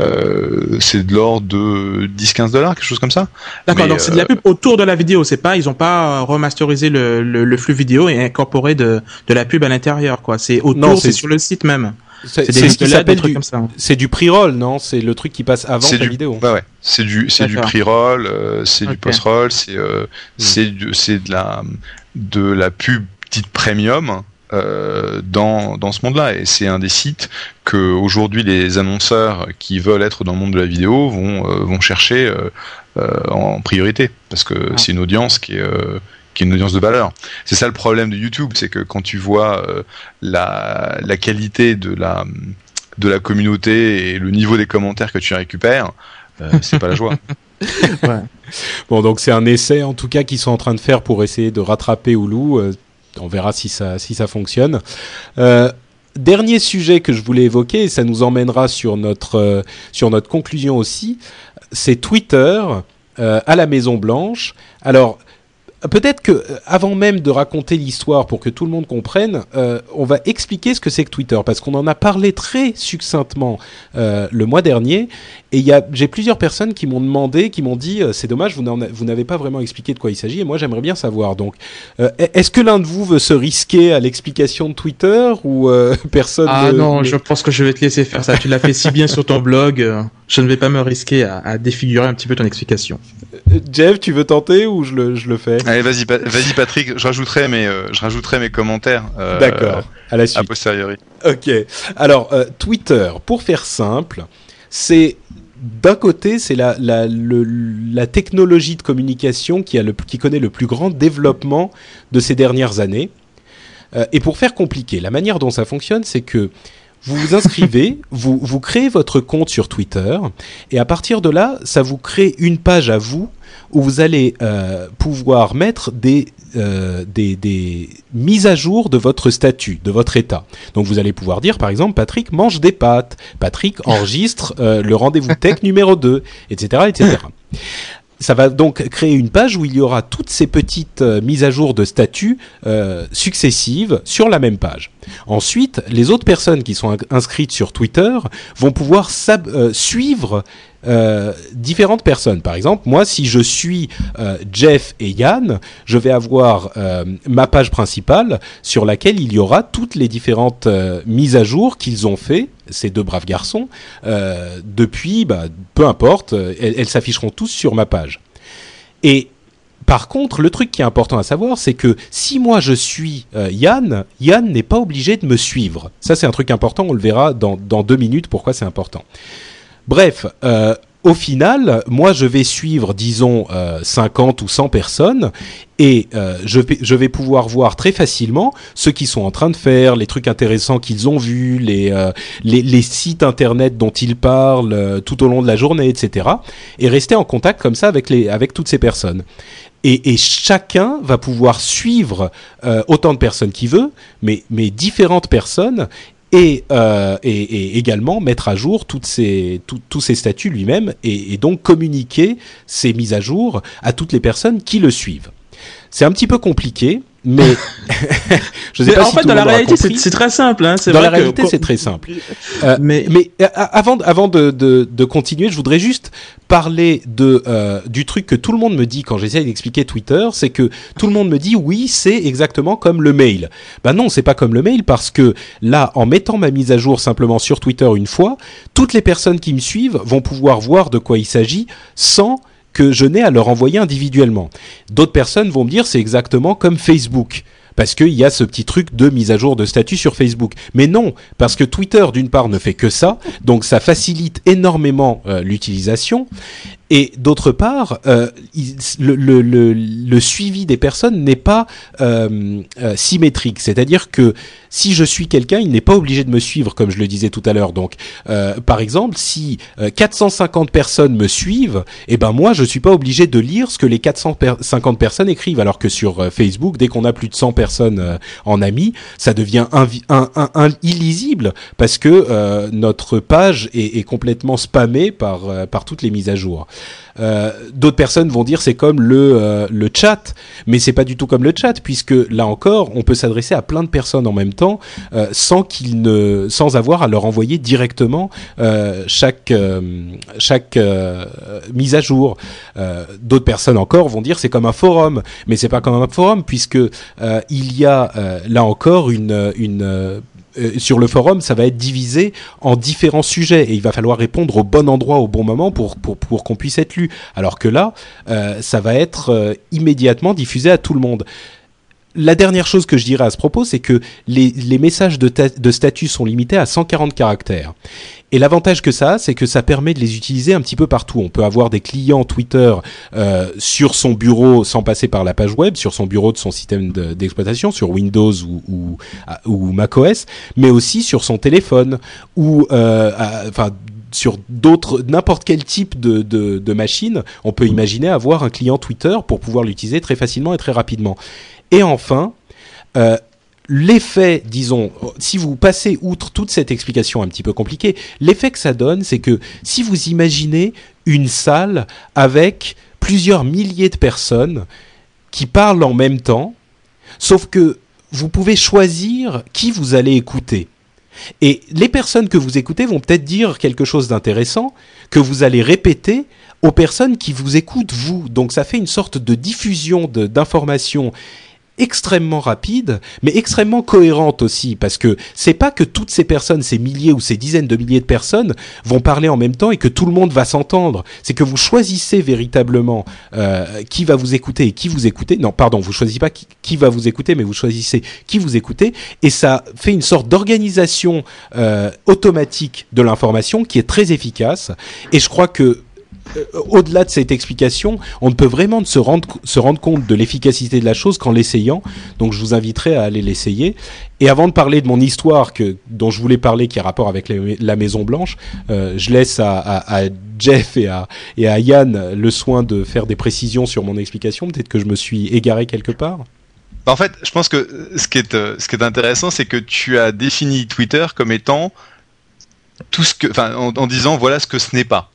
euh, c'est de l'ordre de 10-15 dollars, quelque chose comme ça. D'accord, donc c'est de la pub autour de la vidéo. C'est pas, ils ont pas remasterisé le, le, le, flux vidéo et incorporé de, de la pub à l'intérieur, quoi. C'est autour, c'est sur le site même. C'est ce qui s'appelle du, c'est du pre-roll, non? C'est le truc qui passe avant la vidéo. Ouais. C'est du, c'est du pre-roll, euh, c'est du post-roll, c'est, euh, hmm. c'est, c'est de la, de la pub petite premium. Euh, dans, dans ce monde-là et c'est un des sites que aujourd'hui les annonceurs qui veulent être dans le monde de la vidéo vont euh, vont chercher euh, en priorité parce que ah. c'est une audience qui est qui est une audience de valeur. C'est ça le problème de YouTube, c'est que quand tu vois euh, la, la qualité de la de la communauté et le niveau des commentaires que tu récupères, euh, c'est pas la joie. ouais. Bon, donc c'est un essai en tout cas qu'ils sont en train de faire pour essayer de rattraper Hulu. Euh, on verra si ça, si ça fonctionne. Euh, dernier sujet que je voulais évoquer, et ça nous emmènera sur notre, sur notre conclusion aussi, c'est Twitter à la Maison Blanche. Alors, Peut-être que, euh, avant même de raconter l'histoire pour que tout le monde comprenne, euh, on va expliquer ce que c'est que Twitter, parce qu'on en a parlé très succinctement euh, le mois dernier, et j'ai plusieurs personnes qui m'ont demandé, qui m'ont dit, c'est dommage, vous n'avez pas vraiment expliqué de quoi il s'agit, et moi j'aimerais bien savoir. Donc, est-ce que l'un de vous veut se risquer à l'explication de Twitter ou personne Ah non, je pense que je vais te laisser faire ça. Tu l'as fait si bien sur ton blog, je ne vais pas me risquer à, à défigurer un petit peu ton explication. Jeff, tu veux tenter ou je le, je le fais? Allez, vas-y, vas-y Patrick, je rajouterai mes, euh, je rajouterai mes commentaires. Euh, D'accord, à la suite. A posteriori. Ok. Alors, euh, Twitter, pour faire simple, c'est d'un côté, c'est la, la, la, technologie de communication qui, a le, qui connaît le plus grand développement de ces dernières années. et pour faire compliqué, la manière dont ça fonctionne, c'est que vous vous inscrivez, vous, vous créez votre compte sur Twitter, et à partir de là, ça vous crée une page à vous où vous allez euh, pouvoir mettre des, euh, des, des, mises à jour de votre statut, de votre état. Donc vous allez pouvoir dire, par exemple, Patrick mange des pâtes, Patrick enregistre euh, le rendez-vous tech numéro 2, etc. etc. Ça va donc créer une page où il y aura toutes ces petites euh, mises à jour de statut euh, successives sur la même page. Ensuite, les autres personnes qui sont inscrites sur Twitter vont pouvoir euh, suivre différentes personnes. Par exemple, moi, si je suis Jeff et Yann, je vais avoir ma page principale sur laquelle il y aura toutes les différentes mises à jour qu'ils ont fait, ces deux braves garçons, depuis, bah, peu importe, elles, elles s'afficheront tous sur ma page. Et par contre, le truc qui est important à savoir, c'est que si moi je suis Yann, Yann n'est pas obligé de me suivre. Ça, c'est un truc important. On le verra dans, dans deux minutes. Pourquoi c'est important. Bref, euh, au final, moi, je vais suivre, disons, 50 euh, ou 100 personnes et euh, je, vais, je vais pouvoir voir très facilement ce qu'ils sont en train de faire, les trucs intéressants qu'ils ont vus, les, les, les, sites internet dont ils parlent tout au long de la journée, etc. Et rester en contact comme ça avec, les, avec toutes ces personnes. Et, et, chacun va pouvoir suivre autant de personnes qu'il veut, mais, mais différentes personnes, et, euh, et, également mettre à jour toutes ces, tous ces statuts lui-même et, et, donc communiquer ces mises à jour à toutes les personnes qui le suivent. C'est un petit peu compliqué, mais je sais pas en fait, dans la réalité, c'est très simple. Hein. Dans la réalité, c'est très simple. Euh, mais, mais euh, avant, avant de, de, de, continuer, je voudrais juste parler de euh, du truc que tout le monde me dit quand j'essaie d'expliquer Twitter, c'est que tout le monde me dit oui, c'est exactement comme le mail. Ben non, c'est pas comme le mail parce que là, en mettant ma mise à jour simplement sur Twitter une fois, toutes les personnes qui me suivent vont pouvoir voir de quoi il s'agit sans que je n'ai à leur envoyer individuellement. D'autres personnes vont me dire c'est exactement comme Facebook parce qu'il y a ce petit truc de mise à jour de statut sur Facebook. Mais non, parce que Twitter, d'une part, ne fait que ça, donc ça facilite énormément euh, l'utilisation, et d'autre part, euh, le, le, le, le, suivi des personnes n'est pas euh, euh, symétrique. C'est-à-dire que si je suis quelqu'un, il n'est pas obligé de me suivre, comme je le disais tout à l'heure. Donc, euh, par exemple, si 450 personnes me suivent, eh ben moi, je suis pas obligé de lire ce que les 450 personnes écrivent. Alors que sur Facebook, dès qu'on a plus de 100 personnes en amis, ça devient illisible parce que notre page est, est complètement spammée par, par toutes les mises à jour. Euh, d'autres personnes vont dire c'est comme le euh, le chat, mais c'est pas du tout comme le chat puisque là encore on peut s'adresser à plein de personnes en même temps euh, sans avoir à leur envoyer directement chaque mise à jour. D'autres personnes encore vont dire c'est comme un forum, mais c'est pas comme un forum puisque il y a là encore une euh, sur le forum, ça va être divisé en différents sujets et il va falloir répondre au bon endroit au bon moment pour, pour, pour qu'on puisse être lu. Alors que là, euh, ça va être euh, immédiatement diffusé à tout le monde. La dernière chose que je dirais à ce propos, c'est que les, messages de, ta- de statut sont limités à 140 caractères. Et l'avantage que ça a, c'est que ça permet de les utiliser un petit peu partout. On peut avoir des clients Twitter euh, sur son bureau sans passer par la page web, sur son bureau de son système de- d'exploitation, sur Windows ou, ou, ou macOS, mais aussi sur son téléphone ou euh, enfin sur d'autres n'importe quel type de machine. On peut imaginer avoir un client Twitter pour pouvoir l'utiliser très facilement et très rapidement. Et enfin, euh, l'effet, disons, si vous passez outre toute cette explication un petit peu compliquée, l'effet que ça donne, c'est que si vous imaginez une salle avec plusieurs milliers de personnes qui parlent en même temps, sauf que vous pouvez choisir qui vous allez écouter. Et les personnes que vous écoutez vont peut-être dire quelque chose d'intéressant que vous allez répéter aux personnes qui vous écoutent vous. Donc ça fait une sorte de diffusion d'informations extrêmement rapide, mais extrêmement cohérente aussi, parce que c'est pas que toutes ces personnes, ces milliers ou ces dizaines de milliers de personnes, vont parler en même temps et que tout le monde va s'entendre. C'est que vous choisissez véritablement euh, qui va vous écouter et qui vous écoutez. Non, pardon, vous choisissez pas qui, va vous écouter, mais vous choisissez qui vous écoutez, et ça fait une sorte d'organisation euh, automatique de l'information qui est très efficace. Et je crois que au-delà de cette explication, on ne peut vraiment se rendre, se rendre compte de l'efficacité de la chose qu'en l'essayant. Donc je vous inviterai à aller l'essayer. Et avant de parler de mon histoire que, dont je voulais parler, qui a rapport avec la Maison Blanche, euh, je laisse à, Jeff et à, et à Yann le soin de faire des précisions sur mon explication. Peut-être que je me suis égaré quelque part. En fait, je pense que ce qui est, euh, ce qui est intéressant, c'est que tu as défini Twitter comme étant tout ce que, en, en disant voilà ce que ce n'est pas.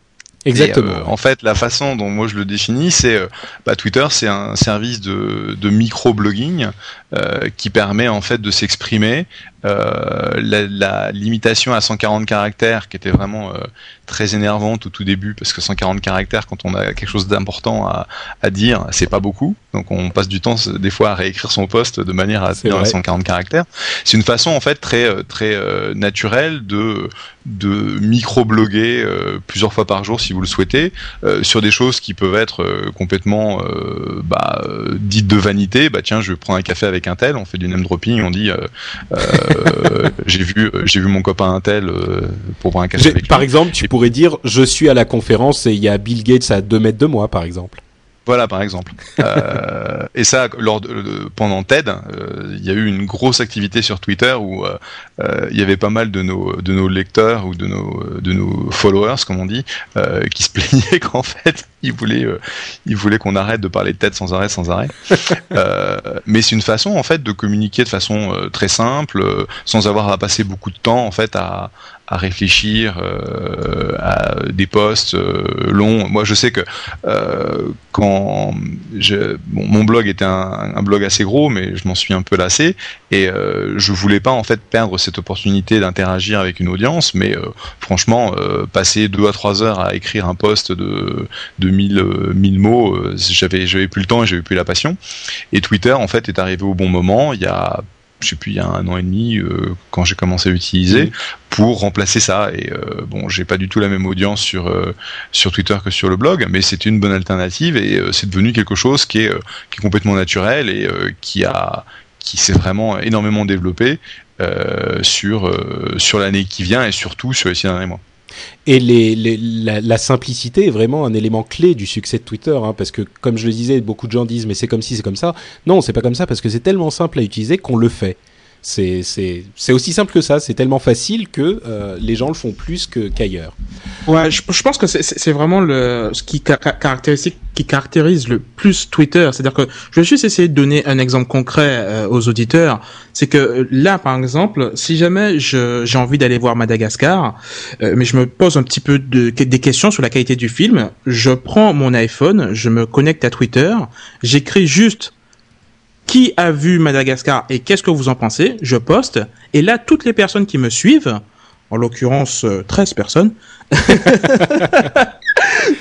Exactement. Et, euh, en fait, la façon dont moi je le définis, c'est euh, bah, Twitter, c'est un service de, de micro-blogging euh, qui permet en fait de s'exprimer. Euh, la, la limitation à 140 caractères, qui était vraiment euh, très énervante au tout début, parce que 140 caractères, quand on a quelque chose d'important à, à dire, c'est pas beaucoup. Donc on passe du temps des fois à réécrire son poste de manière à tenir les vrai. 140 caractères. C'est une façon en fait très très naturelle de de micro-bloguer euh, plusieurs fois par jour si vous le souhaitez sur des choses qui peuvent être complètement bah, dites de vanité. Bah tiens, je prends un café avec un tel, on fait du name dropping, on dit euh, euh, j'ai vu euh, j'ai vu mon copain un tel pour boire un café lui. Par exemple, tu pourrais dire je suis à la conférence et il y a Bill Gates à deux mètres de moi, par exemple. Voilà, par exemple. Euh, et ça, lors de, de- pendant TED, euh, il y a eu une grosse activité sur Twitter où euh, euh, il y avait pas mal de nos, de nos lecteurs ou de nos, de nos followers, comme on dit, qui se plaignaient qu'en fait, ils voulaient, ils voulaient qu'on arrête de parler de TED sans arrêt, sans arrêt. Mais c'est une façon, en fait, de communiquer de façon très simple, sans avoir à passer beaucoup de temps, en fait, à, à réfléchir euh, à des posts euh, longs. Moi, je sais que euh, quand je, mon blog était un, blog assez gros, mais je m'en suis un peu lassé et je voulais pas en fait perdre cette opportunité d'interagir avec une audience. Mais franchement, passer deux à trois heures à écrire un post de de 1000 euh, 1000 mots, j'avais j'avais plus le temps et j'avais plus la passion. Et Twitter en fait est arrivé au bon moment. Il y a je sais plus, il y a un an et demi, euh, quand j'ai commencé à l'utiliser, pour remplacer ça. Et euh, bon, j'ai pas du tout la même audience sur euh, sur Twitter que sur le blog, mais c'était une bonne alternative et euh, c'est devenu quelque chose qui est qui est complètement naturel et qui a qui s'est vraiment énormément développé sur sur l'année qui vient et surtout sur les six derniers mois. Et la, simplicité est vraiment un élément clé du succès de Twitter, hein, parce que comme je le disais, beaucoup de gens disent mais c'est comme si c'est comme ça. Non, c'est pas comme ça parce que c'est tellement simple à utiliser qu'on le fait. C'est aussi simple que ça. C'est tellement facile que euh, les gens le font plus qu'ailleurs. Ouais, je, je pense que c'est- vraiment le ce qui ca- ca- caractérise qui caractérise le plus Twitter. C'est-à-dire que je vais juste essayer de donner un exemple concret euh, aux auditeurs. C'est que euh, là, par exemple, si jamais j'ai envie d'aller voir Madagascar, euh, mais je me pose un petit peu de, des questions sur la qualité du film, je prends mon iPhone, je me connecte à Twitter, j'écris juste qui a vu Madagascar et qu'est-ce que vous en pensez, je poste, et là, toutes les personnes qui me suivent, en l'occurrence euh, 13 personnes,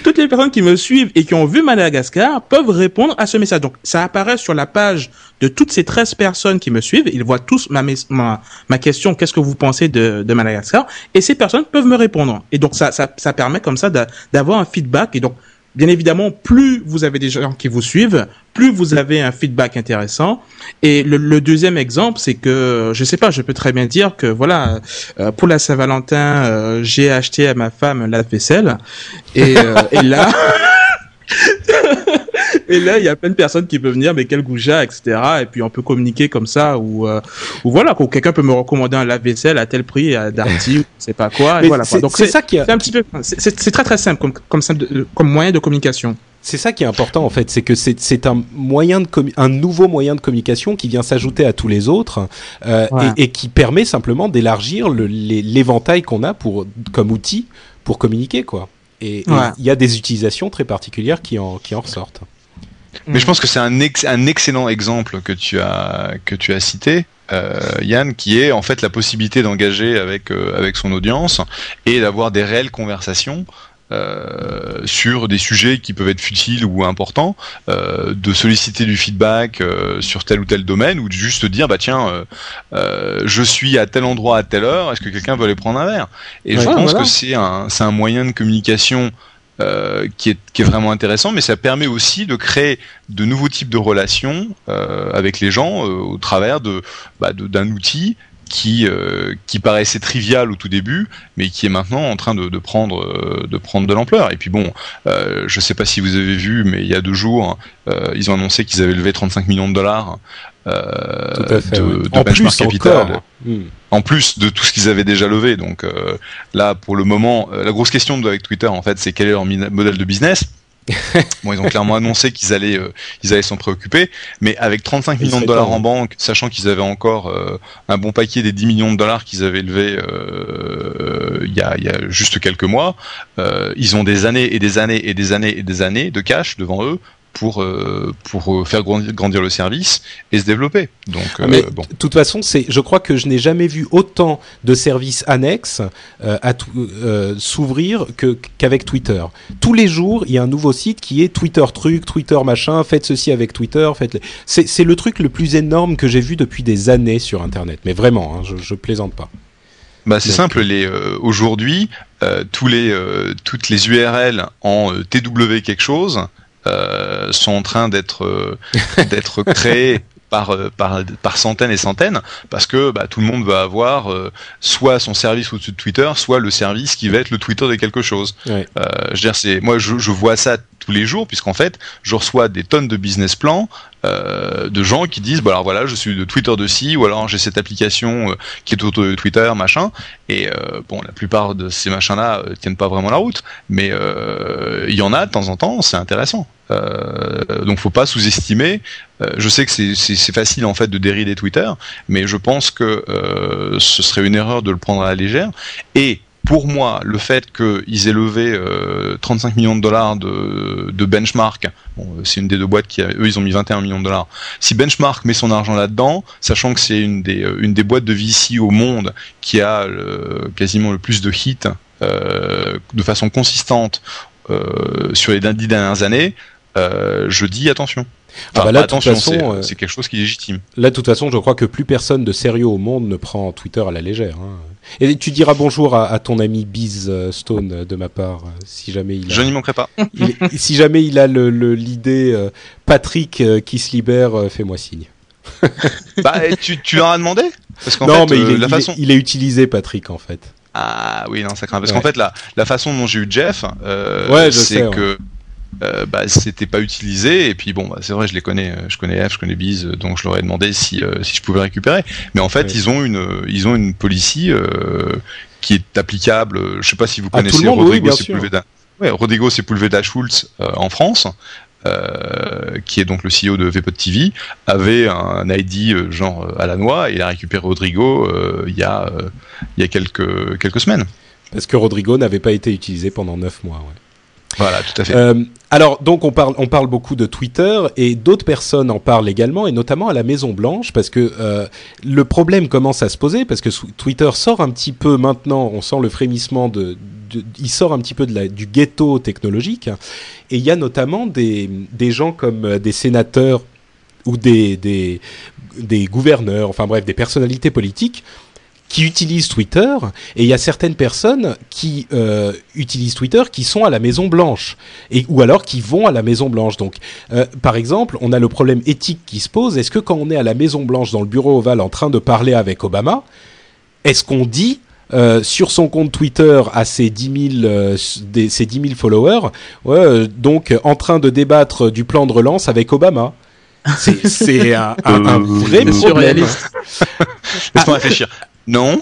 toutes les personnes qui me suivent et qui ont vu Madagascar peuvent répondre à ce message. Donc, ça apparaît sur la page de toutes ces 13 personnes qui me suivent. Ils voient tous ma, question, qu'est-ce que vous pensez de, Madagascar? Et ces personnes peuvent me répondre. Et donc, ça, ça, permet comme ça d'a- d'avoir un feedback. Et donc, bien évidemment, plus vous avez des gens qui vous suivent, plus vous avez un feedback intéressant. Et le, le deuxième exemple, c'est que, je sais pas, je peux très bien dire que voilà, euh, pour la Saint-Valentin, euh, j'ai acheté à ma femme la vaisselle, et, euh, et là. et là, il y a plein de personnes qui peuvent venir, mais quel goujat, etc. Et puis on peut communiquer comme ça, ou, euh, ou voilà, quelqu'un peut me recommander un lave-vaisselle à tel prix, à Darty, ou c'est pas quoi. Et voilà. quoi. c'est- Donc c'est ça qui a- c'est un petit peu, c'est- très très simple comme comme simple de- comme moyen de communication. C'est ça qui est important en fait, c'est que c'est un moyen de un nouveau moyen de communication qui vient s'ajouter à tous les autres euh, Ouais. et, et qui permet simplement d'élargir l'éventail qu'on a pour comme outil pour communiquer quoi. Et et il Ouais. y a des utilisations très particulières qui en qui en ressortent. Mais je pense que c'est un, ex- un excellent exemple que tu as que tu as cité, euh, Yann, qui est en fait la possibilité d'engager avec euh, avec son audience et d'avoir des réelles conversations. euh, sur des sujets qui peuvent être futiles ou importants, euh, de solliciter du feedback euh, sur tel ou tel domaine, ou de juste dire bah tiens, je suis à tel endroit à telle heure, est-ce que quelqu'un veut aller prendre un verre? Et je pense voilà. que c'est un c'est un moyen de communication euh, qui, est, vraiment intéressant, mais ça permet aussi de créer de nouveaux types de relations euh, avec les gens euh, au travers bah, de- d'un outil qui qui paraissait trivial au tout début, mais qui est maintenant en train de, prendre de prendre de l'ampleur. Et puis bon, je sais pas si vous avez vu, mais il y a deux jours, ils ont annoncé qu'ils avaient levé 35 millions de dollars euh, fait. de, en benchmark plus capital encore. Hmm. en plus de tout ce qu'ils avaient déjà levé. Donc euh, là, pour le moment, euh, la grosse question de- avec Twitter, en fait, c'est quel est leur modèle de business. bon, ils ont clairement annoncé qu'ils allaient, euh, ils allaient s'en préoccuper, mais avec 35 Il millions de dollars en banque, sachant qu'ils avaient encore euh, un bon paquet des 10 millions de dollars qu'ils avaient levés euh, il y, a, il y a juste quelques mois, euh, ils ont des années et des années et des années et des années de cash devant eux pour euh, pour euh, faire grandir, le service et se développer. Donc Ah, euh, mais bon. de toute façon, c'est, je crois que je n'ai jamais vu autant de services annexes euh, à s'ouvrir que qu'avec Twitter. Tous les jours, il y a un nouveau site qui est Twitter truc, Twitter machin. Faites ceci avec Twitter. Faites. C'est, c'est le truc le plus énorme que j'ai vu depuis des années sur Internet. Mais vraiment, hein, je, je plaisante pas. Bah, c'est simple, les euh, aujourd'hui euh, tous les euh, toutes les URL en TW quelque chose euh, sont en train d'être euh, d'être par, euh, par par centaines et centaines parce que bah, tout le monde va avoir euh, soit son service au-dessus de Twitter, soit le service qui va être le Twitter de quelque chose. Ouais. Euh, je veux dire, c'est moi je, je vois ça tous les jours puisqu'en fait je reçois des tonnes de business plans euh, de gens qui disent bah alors voilà je suis de Twitter de ci ou alors j'ai cette application euh, qui est autour de Twitter machin. Et euh, bon la plupart de ces machins là tiennent pas vraiment la route. Mais euh, il y en a de temps en temps c'est intéressant. Euh, donc faut pas sous-estimer. Euh, je sais que c'est- facile en fait de dérider Twitter mais je pense que euh, ce serait une erreur de le prendre à la légère. Et pour moi, le fait qu'ils aient levé euh, 35 millions de dollars de, benchmark, euh, c'est une des deux boîtes qui, a, eux, ils ont mis 21 millions de dollars. Si benchmark met son argent là-dedans, sachant que c'est une des, euh, une des boîtes de VC au monde qui a quasiment le plus de hits euh, de façon consistante euh, sur les dix dernières années, euh, je dis attention. Ah Enfin, bah là, toute attention, façon, c'est euh, c'est quelque chose qui est légitime. Là, de toute façon, je crois que plus personne de sérieux au monde ne prend Twitter à la légère. hein. Et tu diras bonjour à, à ton ami Biz euh, Stone euh, de ma part, si jamais il a, Je n'y manquerai pas. il- si jamais il a le- le- l'idée Patrick qui se libère, fais-moi signe. bah, tu, tu leur as demandé? Parce non, fait, mais il est, la il, façon... est, il est utilisé, Patrick, en fait. Ah oui, non, ça craint. Parce Ouais. qu'en fait, la, la façon dont j'ai eu Jeff, euh, Ouais, c'est sais, ouais. Euh, bah, c'était pas utilisé. Et puis bon, bah, c'est vrai, je les connais, euh, je connais F, je connais Biz, euh, donc je leur ai demandé si, euh, si je pouvais récupérer. Mais en fait, ils ont une, ils ont une policy euh, qui est applicable. Je sais pas si vous connaissez monde, oui, Rodrigo sûr. Sepulveda. Ouais, Rodrigo Sepulveda Schultz en France. euh, qui est donc le CEO de Vpod TV, avait un ID genre à la noix et il a récupéré Rodrigo euh, il y a euh, il y a quelques quelques semaines. Parce que Rodrigo n'avait pas été utilisé pendant 9 mois. ouais. Voilà, tout à fait. Euh, alors, donc, on parle, on parle beaucoup de Twitter et d'autres personnes en parlent également, et notamment à la Maison Blanche, parce que euh, le problème commence à se poser, parce que Twitter sort un petit peu maintenant, on sent le frémissement de- il sort un petit peu de la, du ghetto technologique, et il y a notamment des, des gens comme euh, des sénateurs ou des, des, des gouverneurs, enfin bref, des personnalités politiques qui utilisent Twitter et il y a certaines personnes qui euh, utilisent Twitter qui sont à la Maison Blanche et ou alors qui vont à la Maison Blanche. Donc, euh, par exemple, on a le problème éthique qui se pose. Est-ce que quand on est à la Maison Blanche dans le bureau ovale en train de parler avec Obama, est-ce qu'on dit euh, sur son compte Twitter à ses 10 000, euh, des, ses 10 000 followers, ouais, euh, donc en train de débattre du plan de relance avec Obama? C'est- un, un- un vrai problème. surréaliste. Laisse-moi réfléchir. Non.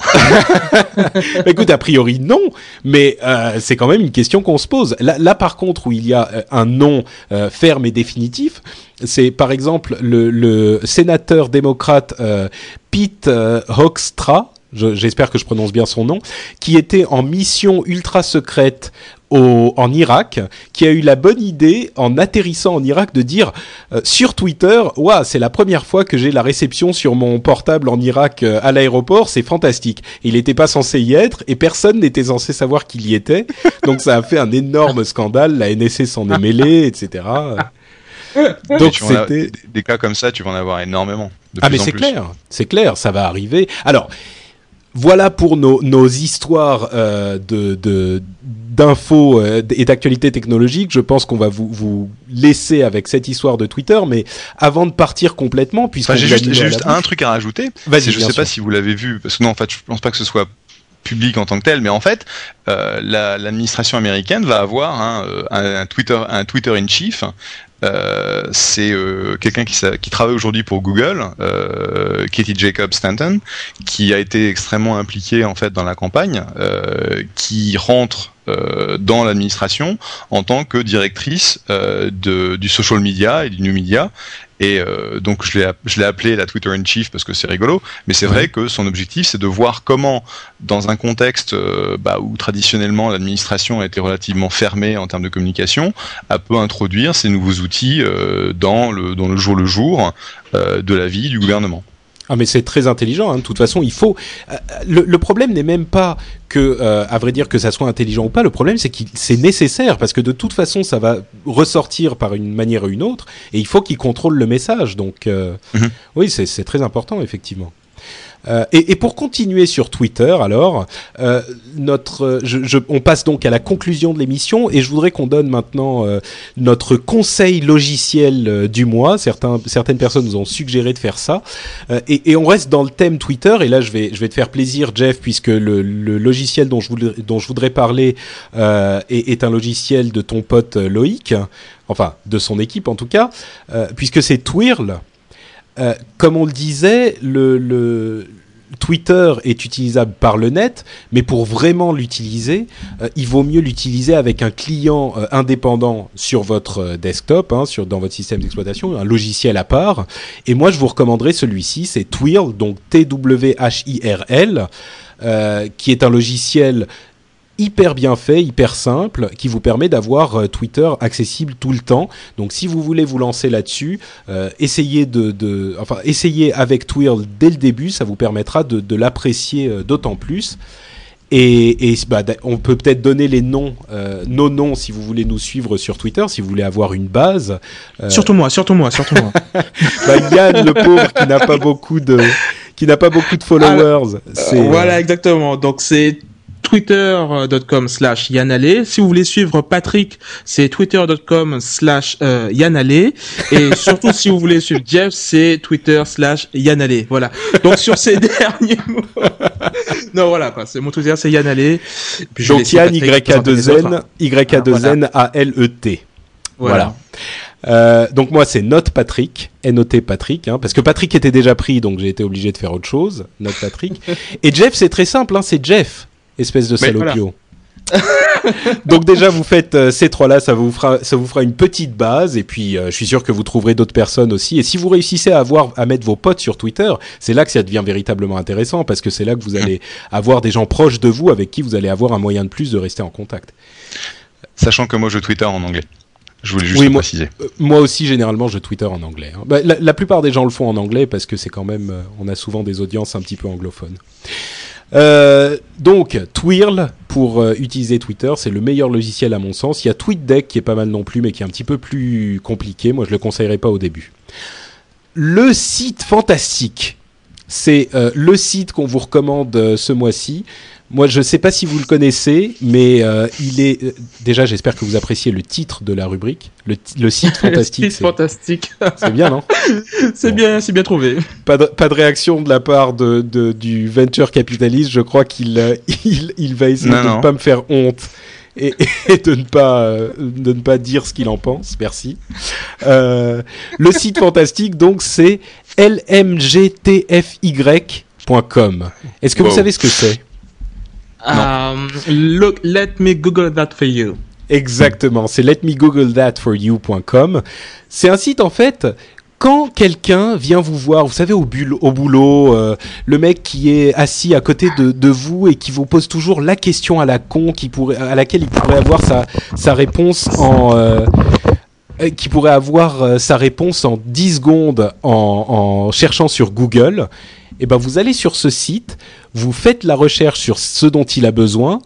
Écoute, a priori non, mais euh, c'est quand même une question qu'on se pose. Là, par contre, où il y a euh, un non euh, ferme et définitif, c'est par exemple le, le sénateur démocrate euh, Pete euh, Hoekstra, je- j'espère que je prononce bien son nom, qui était en mission ultra secrète au, en Irak, qui a eu la bonne idée, en atterrissant en Irak, de dire euh, sur Twitter, Ouah, c'est la première fois que j'ai la réception sur mon portable en Irak euh, à l'aéroport, c'est fantastique. Il n'était pas censé y être et personne n'était censé savoir qu'il y était, donc ça a fait un énorme scandale. La NSC s'en est mêlée, etc. Donc c'était des, des cas comme ça, tu vas en avoir énormément. de ah plus mais c'est clair, c'est clair, ça va arriver. Alors voilà pour nos, nos histoires euh, de de- d'infos euh, et d'actualités technologiques. Je pense qu'on va vous, vous laisser avec cette histoire de Twitter, mais avant de partir complètement, puisqu'on Enfin, j'ai juste, juste un truc à rajouter. Je bien sais pas si vous l'avez vu, parce que non, en fait, je pense pas que ce soit public en tant que tel, mais en fait, euh, la- l'administration américaine va avoir hein, euh, un, un Twitter, un Twitter in chief. Euh, c'est euh, quelqu'un qui, travaille aujourd'hui pour Google, euh, Katie Jacob Stanton, qui a été extrêmement impliquée en fait dans la campagne, qui rentre dans l'administration en tant que directrice du social media et du new media. Et euh, donc je l'ai appelé la Twitter in chief parce que c'est rigolo, mais c'est vrai que son objectif c'est de voir comment, dans un contexte euh, bah, où traditionnellement l'administration a été relativement fermée en termes de communication, elle peut introduire ces nouveaux outils euh, dans le dans le jour le jour de la vie du gouvernement. Ah mais c'est très intelligent. Hein. De toute façon, il faut. euh, le, le problème n'est même pas que, euh, à vrai dire, que ça soit intelligent ou pas. Le problème, c'est qu'il c'est nécessaire parce que de toute façon, ça va ressortir par une manière ou une autre, et il faut qu'il contrôle le message. Donc, euh, Mhm. oui, c'est très important effectivement. Euh, et, et pour continuer sur Twitter, alors, euh, notre, je, je- on passe donc à la conclusion de l'émission et je voudrais qu'on donne maintenant euh, notre conseil logiciel euh, du mois. Certains, certaines personnes nous ont suggéré de faire ça. Euh, et, et on reste dans le thème Twitter. Et là, je vais, je vais te faire plaisir, Jeff, puisque le, le logiciel dont je voudrais, dont je voudrais parler est, est un logiciel de ton pote Loïc, enfin de son équipe en tout cas, puisque c'est Twirl. Euh, comme on le disait, le, Twitter est utilisable par le net, mais pour vraiment l'utiliser, euh, il vaut mieux l'utiliser avec un client euh, indépendant sur votre desktop, hein, sur, dans votre système d'exploitation, un logiciel à part. Et moi, je vous recommanderais celui-ci, c'est Twirl, donc T-W-H-I-R-L, qui est un logiciel hyper bien fait, hyper simple, qui vous permet d'avoir euh, Twitter accessible tout le temps. Donc si vous voulez vous lancer là-dessus, euh, essayez de, de, enfin essayez avec Twirl dès le début, ça vous permettra de, de l'apprécier euh, d'autant plus. Et, et bah, on peut peut-être donner les noms, euh, nos noms si vous voulez nous suivre sur Twitter, si vous voulez avoir une base. Euh, Surtout moi, surtout moi, surtout moi. bah, Yann, le pauvre, qui n'a pas beaucoup de, qui n'a pas beaucoup de followers. c'est, Euh, voilà, exactement. Donc c'est twitter.com slash yanale. Si vous voulez suivre Patrick, c'est twitter.com slash euh, yanale. Et surtout, si vous voulez suivre Jeff, c'est twitter slash yanale. Voilà. Donc sur ces derniers mots. non, voilà, quoi. C'est mon Twitter, c'est yanale. Puis donc Yann, Patrick présenter les Y-A-2-N, autres. Y-A-2-N, A-L-E-T. Voilà. Euh, donc moi c'est Note Patrick, N-O-T Patrick, hein, parce que Patrick était déjà pris, donc j'ai été obligé de faire autre chose. Note Patrick. Et Jeff c'est très simple, hein, c'est Jeff, espèce de salopio. donc déjà vous faites euh, ces trois-là, ça vous fera, ça vous fera une petite base, et puis euh, je suis sûr que vous trouverez d'autres personnes aussi. Et si vous réussissez à avoir, à mettre vos potes sur Twitter, c'est là que ça devient véritablement intéressant, parce que c'est là que vous allez avoir des gens proches de vous avec qui vous allez avoir un moyen de plus de rester en contact. Sachant que moi je Twitter en anglais. Je voulais juste Oui, le moi- préciser. Euh, Moi aussi, généralement, je Twitter en anglais. hein. Bah, la, la plupart des gens le font en anglais parce que c'est quand même, euh, on a souvent des audiences un petit peu anglophones. Euh, donc, Twirl, pour euh, utiliser Twitter, c'est le meilleur logiciel à mon sens. Il y a TweetDeck qui est pas mal non plus, mais qui est un petit peu plus compliqué. Moi, je le conseillerais pas au début. Le site fantastique, c'est euh, le site qu'on vous recommande ce mois-ci. Moi, je ne sais pas si vous le connaissez, mais euh, il est euh, déjà. J'espère que vous appréciez le titre de la rubrique, le, ti- le site fantastique. C'est c'est- fantastique. C'est bien, non c'est Bon. bien, c'est bien trouvé. pas de, pas de réaction de la part de, de- du venture capitaliste. Je crois qu'il euh, il, il va essayer Non, de non. ne pas me faire honte et, et de ne pas euh, de ne pas dire ce qu'il en pense. Merci. Euh, le site fantastique, donc, c'est lmgtfy.com. Est-ce que vous Wow. savez ce que c'est? Um, look, let me Google that for you. Exactement, c'est letmegooglethatforyou.com. C'est un site en fait quand quelqu'un vient vous voir, vous savez au, au boulot, euh, le mec qui est assis à côté de, de vous et qui vous pose toujours la question à la con qui pourrait, à laquelle il pourrait avoir sa, sa réponse en euh, qui pourrait avoir sa réponse en 10 secondes en, en cherchant sur Google, et ben vous allez sur ce site, vous faites la recherche sur ce dont il a besoin,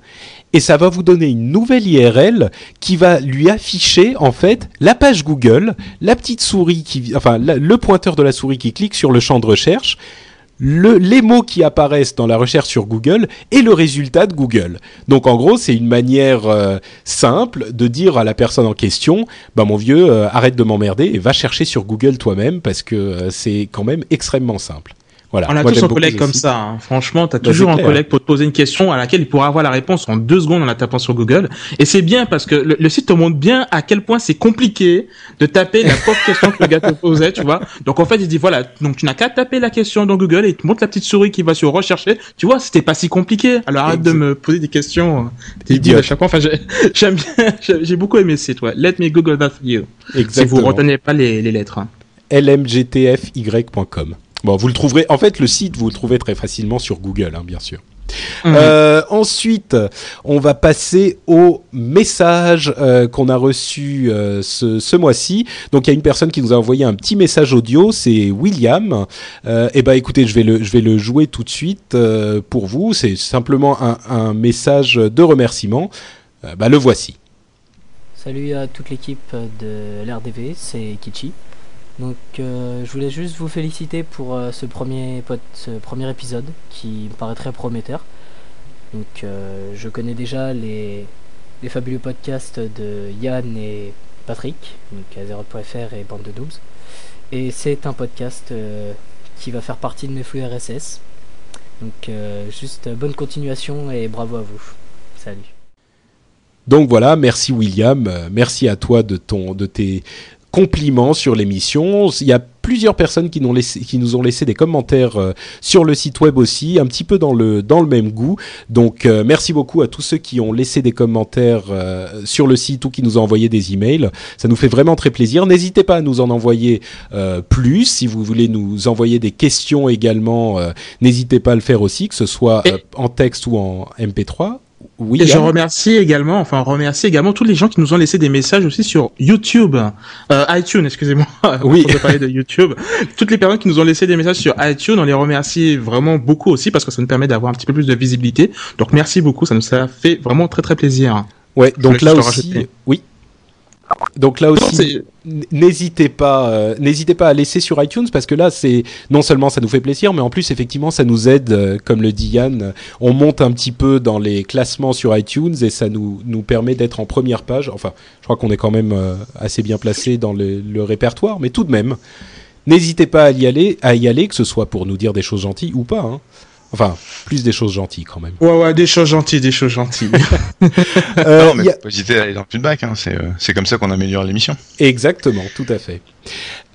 et ça va vous donner une nouvelle IRL qui va lui afficher en fait la page Google, la petite souris qui, enfin le pointeur de la souris qui clique sur le champ de recherche, le, les mots qui apparaissent dans la recherche sur Google et le résultat de Google. Donc en gros, c'est une manière euh, simple de dire à la personne en question, bah mon vieux, euh, arrête de m'emmerder et va chercher sur Google toi-même parce que euh, c'est quand même extrêmement simple. Voilà. On a Moi, tous un collègue comme ça. hein. Franchement, t'as Bah, toujours un collègue pour te poser une question à laquelle il pourra avoir la réponse en deux secondes en la tapant sur Google. Et c'est bien parce que le, le site te montre bien à quel point c'est compliqué de taper la pauvre question que le gars te posait, tu vois. Donc en fait, il dit voilà, donc tu n'as qu'à taper la question dans Google et il te montre la petite souris qui va sur rechercher. Tu vois, c'était pas si compliqué. Alors arrête de me poser des questions. euh, T'es Idiot. à chaque fois. Enfin, j'ai- j'aime bien, j'ai beaucoup aimé ce site. Ouais. Let me Google that for you. Si Exactement. vous retenez pas les, les lettres. hein. lmgtfy.com. Bon, vous le trouverez. En fait, le site, vous le trouvez très facilement sur Google, hein, bien sûr. Mhm. Euh, ensuite, on va passer au message euh, qu'on a reçu euh, ce, ce mois-ci. Donc, il y a une personne qui nous a envoyé un petit message audio, c'est William. Euh, et ben, écoutez, je vais le, je vais le jouer tout de suite euh, pour vous. C'est simplement un, un message de remerciement. Euh, bah, le voici. Salut à toute l'équipe de l'RDV, c'est Kichi. Donc euh, je voulais juste vous féliciter pour euh, ce, premier ce premier épisode qui me paraît très prometteur. Donc euh, je connais déjà les, les fabuleux podcasts de Yann et Patrick, donc Azeroth.fr et Bande de Noobs. Et c'est un podcast euh, qui va faire partie de mes flux RSS. Donc euh, juste bonne continuation et bravo à vous. Salut. Donc voilà, merci William, merci à toi de ton, de tes compliments sur l'émission. Il y a plusieurs personnes qui nous ont laissé, qui nous ont laissé des commentaires euh, sur le site web aussi, un petit peu dans le dans le même goût. Donc euh, merci beaucoup à tous ceux qui ont laissé des commentaires euh, sur le site ou qui nous ont envoyé des emails. Ça nous fait vraiment très plaisir. N'hésitez pas à nous en envoyer plus si vous voulez nous envoyer des questions également. N'hésitez pas à le faire aussi, que ce soit en texte ou en MP3. Oui. Et je remercie également, enfin, remercie également tous les gens qui nous ont laissé des messages aussi sur YouTube, euh, iTunes, excusez-moi. Oui. On parler de YouTube. Toutes les personnes qui nous ont laissé des messages sur iTunes, on les remercie vraiment beaucoup aussi parce que ça nous permet d'avoir un petit peu plus de visibilité. Donc merci beaucoup, ça nous a fait vraiment très très plaisir. Ouais, donc là aussi, rajouter. oui. Donc là aussi, n'hésitez pas, euh, n'hésitez pas à laisser sur iTunes parce que là, c'est non seulement ça nous fait plaisir, mais en plus effectivement, ça nous aide, euh, comme le dit Yann, on monte un petit peu dans les classements sur iTunes et ça nous nous permet d'être en première page. Enfin, je crois qu'on est quand même euh, assez bien placé dans le, le répertoire, mais tout de même, n'hésitez pas à y aller, à y aller, que ce soit pour nous dire des choses gentilles ou pas. hein. Enfin, plus des choses gentilles quand même. Ouais, ouais, des choses gentilles, des choses gentilles. Euh, non, mais a- faut pas hésiter à aller dans le feedback. Hein. C'est, euh, c'est comme ça qu'on améliore l'émission. Exactement, tout à fait.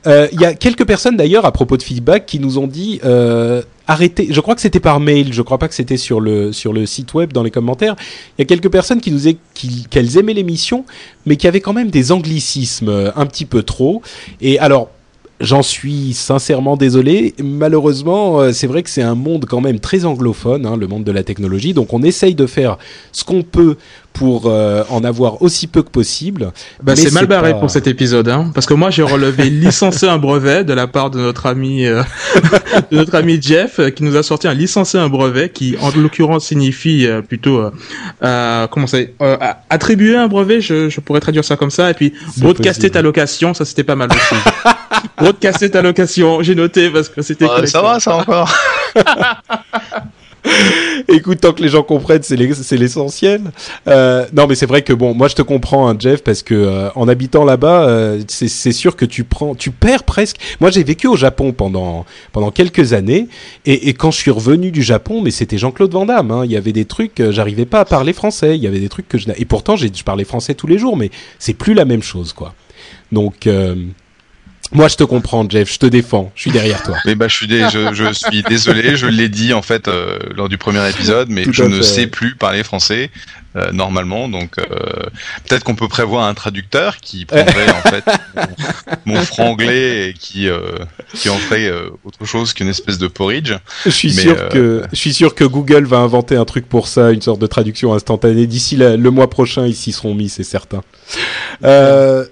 Euh, Il y a quelques personnes d'ailleurs à propos de feedback qui nous ont dit euh, arrêtez. Je crois que c'était par mail. Je crois pas que c'était sur le sur le site web dans les commentaires. Il y a quelques personnes qui nous aient, qui qu'elles aimaient l'émission, mais qui avaient quand même des anglicismes euh, un petit peu trop. Et alors. J'en suis sincèrement désolé. Malheureusement, euh, c'est vrai que c'est un monde quand même très anglophone, hein, le monde de la technologie. Donc on essaye de faire ce qu'on peut pour euh, en avoir aussi peu que possible. Bah, c'est mal barré pas- pour cet épisode, hein, parce que moi j'ai relevé licencier un brevet de la part de notre ami, euh, de notre ami Jeff, euh, qui nous a sorti un licencier un brevet, qui en l'occurrence signifie euh, plutôt, euh, euh, comment c'est, euh, a- attribuer un brevet, je, je pourrais traduire ça comme ça, et puis broadcaster possible. ta location, ça c'était pas mal aussi. broadcaster ta location, j'ai noté parce que c'était. Ah, ça va, ça encore. Écoute, tant que les gens comprennent, c'est l'es- c'est l'essentiel. Euh, non, mais c'est vrai que bon, moi je te comprends, hein, Jeff, parce que euh, en habitant là-bas, euh, c'est sûr que tu prends, tu perds presque. Moi, j'ai vécu au Japon pendant pendant quelques années, et, quand je suis revenu du Japon, mais c'était Jean-Claude Van Damme. hein. Il y avait des trucs, j'arrivais pas à parler français. Il y avait des trucs que je et pourtant je parlais français tous les jours, mais c'est plus la même chose, quoi. Donc moi, je te comprends, Jeff. Je te défends. Je suis derrière toi. Mais bah, je suis, dé- je, je suis désolé, je l'ai dit en fait euh, lors du premier épisode, mais Tout je ne fait. sais plus parler français euh, normalement, donc euh, peut-être qu'on peut prévoir un traducteur qui prendrait en fait mon, mon franglais et qui qui en ferait autre chose qu'une espèce de porridge. Je suis Mais, sûr que je suis sûr que Google va inventer un truc pour ça, une sorte de traduction instantanée. D'ici le mois prochain, ils s'y seront mis, c'est certain.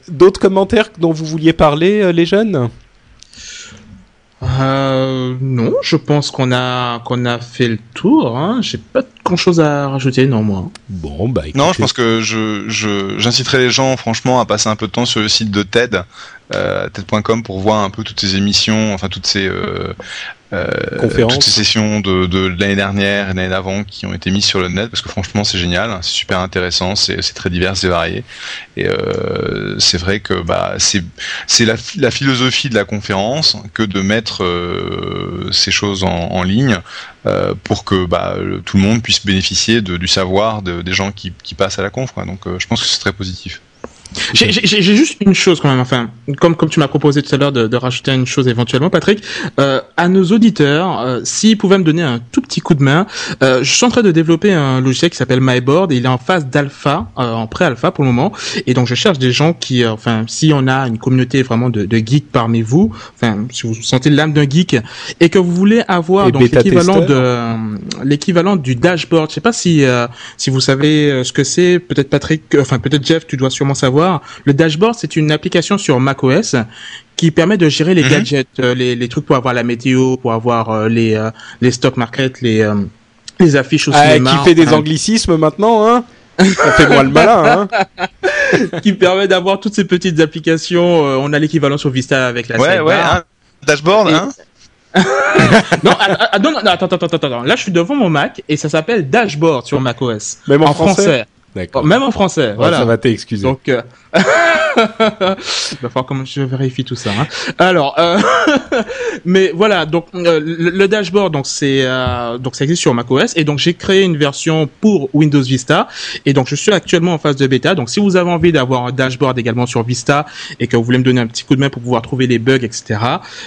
D'autres commentaires dont vous vouliez parler, les jeunes Euh, non, je pense qu'on a qu'on a fait le tour. Hein. J'ai pas grand chose à rajouter, non moi. Bon, bah écoutez. Non, je pense que je je- j'inciterai les gens franchement à passer un peu de temps sur le site de TED, euh, TED.com pour voir un peu toutes ces émissions, enfin toutes ces euh, Conférences. toutes ces sessions de, de l'année dernière et l'année d'avant qui ont été mises sur le net parce que franchement c'est génial, c'est super intéressant, c'est très divers et varié et euh, c'est vrai que bah c'est la, la philosophie de la conférence que de mettre euh, ces choses en, en ligne euh, pour que bah, tout le monde puisse bénéficier de, du savoir de- des gens qui, qui passent à la conf. Quoi. Donc euh, je pense que c'est très positif. J'ai juste une chose quand même, enfin, comme comme tu m'as proposé tout à l'heure de, de rajouter une chose éventuellement, Patrick, euh, à nos auditeurs, euh, s'ils pouvaient me donner un tout petit coup de main, euh, je suis en train de développer un logiciel qui s'appelle MyBoard et il est en phase d'alpha, euh, en pré-alpha pour le moment, et donc je cherche des gens qui, euh, enfin, si on a une communauté vraiment de, de geeks parmi vous, enfin, si vous sentez l'âme d'un geek et que vous voulez avoir Et donc l'équivalent de l'équivalent du dashboard, je sais pas si euh, si vous savez ce que c'est, peut-être Patrick, enfin peut-être Jeff, tu dois sûrement savoir. Le dashboard, c'est une application sur macOS qui permet de gérer les Mhm. gadgets, euh, les, les trucs pour avoir la météo, pour avoir euh, les euh, les stock market, les les affiches au Ah, cinéma. qui fait des anglicismes maintenant, hein On fait moins le malin, hein qui permet d'avoir toutes ces petites applications. euh, on a l'équivalent sur Vista avec la Ouais, ouais, hein. dashboard, Et- hein Non, ah, ah, non, non, attends, attends, attends, attends. Là, je suis devant mon Mac et ça s'appelle Dashboard sur macOS. Même en, En français. D'accord. Même en français, Ouais, voilà. Ça va t'excuser. Donc, euh... va falloir comment je vérifie tout ça. Hein. Alors, euh... mais voilà, donc euh, le, le dashboard, donc c'est euh, donc ça existe sur macOS et donc j'ai créé une version pour Windows Vista et donc je suis actuellement en phase de bêta. Donc si vous avez envie d'avoir un dashboard également sur Vista et que vous voulez me donner un petit coup de main pour pouvoir trouver les bugs, etc.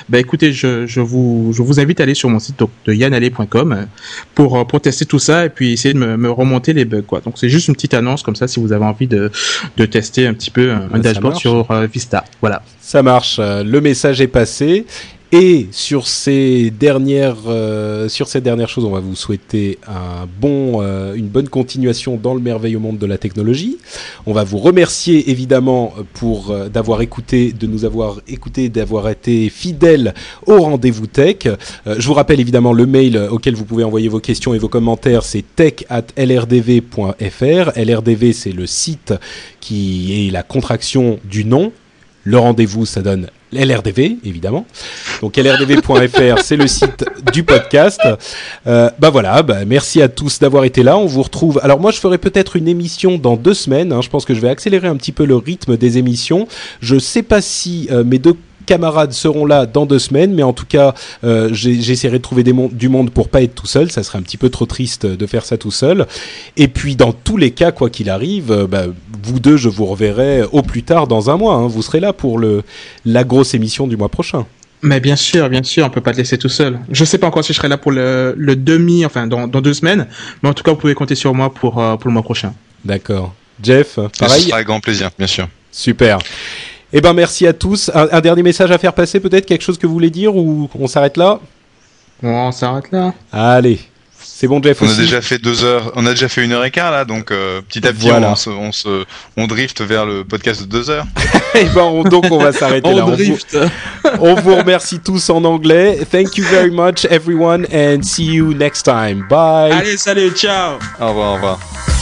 Ben écoutez, je, je vous je vous invite à aller sur mon site donc, de yanale.com pour euh, pour tester tout ça et puis essayer de me, me remonter les bugs quoi. Donc c'est juste une petite annonce comme ça si vous avez envie de de tester un petit peu un, dashboard sur euh, Vista. Voilà. Ça marche. euh, Le message est passé. Et sur ces dernières, euh, sur ces dernières choses, on va vous souhaiter un bon, euh, une bonne continuation dans le merveilleux monde de la technologie. On va vous remercier évidemment pour euh, d'avoir écouté, de nous avoir écouté, d'avoir été fidèles au rendez-vous tech. Je vous rappelle évidemment le mail auquel vous pouvez envoyer vos questions et vos commentaires, c'est tech at lrdv.fr. LRDV, c'est le site qui est la contraction du nom. Le rendez-vous, ça donne LRDV, évidemment. Donc lrdv.fr, c'est le site du podcast. Euh, bah voilà, bah merci à tous d'avoir été là. On vous retrouve. Alors moi, je ferai peut-être une émission dans deux semaines. hein. Je pense que je vais accélérer un petit peu le rythme des émissions. Je sais pas si euh, mes deux camarades seront là dans deux semaines, mais en tout cas, euh, j'essaierai de trouver des mon- du monde pour pas être tout seul. Ça serait un petit peu trop triste de faire ça tout seul. Et puis, dans tous les cas, quoi qu'il arrive, euh, bah, vous deux, je vous reverrai au plus tard dans un mois. hein. Vous serez là pour le la grosse émission du mois prochain. Mais bien sûr, bien sûr, on peut pas te laisser tout seul. Je sais pas encore si je serai là pour le, le demi, enfin dans, dans deux semaines, mais en tout cas vous pouvez compter sur moi pour euh, pour le mois prochain. D'accord. Jeff, pareil. sera avec grand plaisir, bien sûr. Super. Eh ben merci à tous. Un, un dernier message à faire passer, peut-être? Quelque chose que vous voulez dire ou on s'arrête là? Bon, on s'arrête là. Allez, c'est bon Jeff On a aussi. déjà fait deux heures, on a déjà fait une heure et quart là, donc euh, petit à petit Voilà. on, se, on se, on drift vers le podcast de deux heures. Eh ben on- donc on va s'arrêter là. On vous, on vous remercie tous en anglais. Thank you very much everyone and see you next time. Bye. Allez, salut, ciao. Au revoir, au revoir.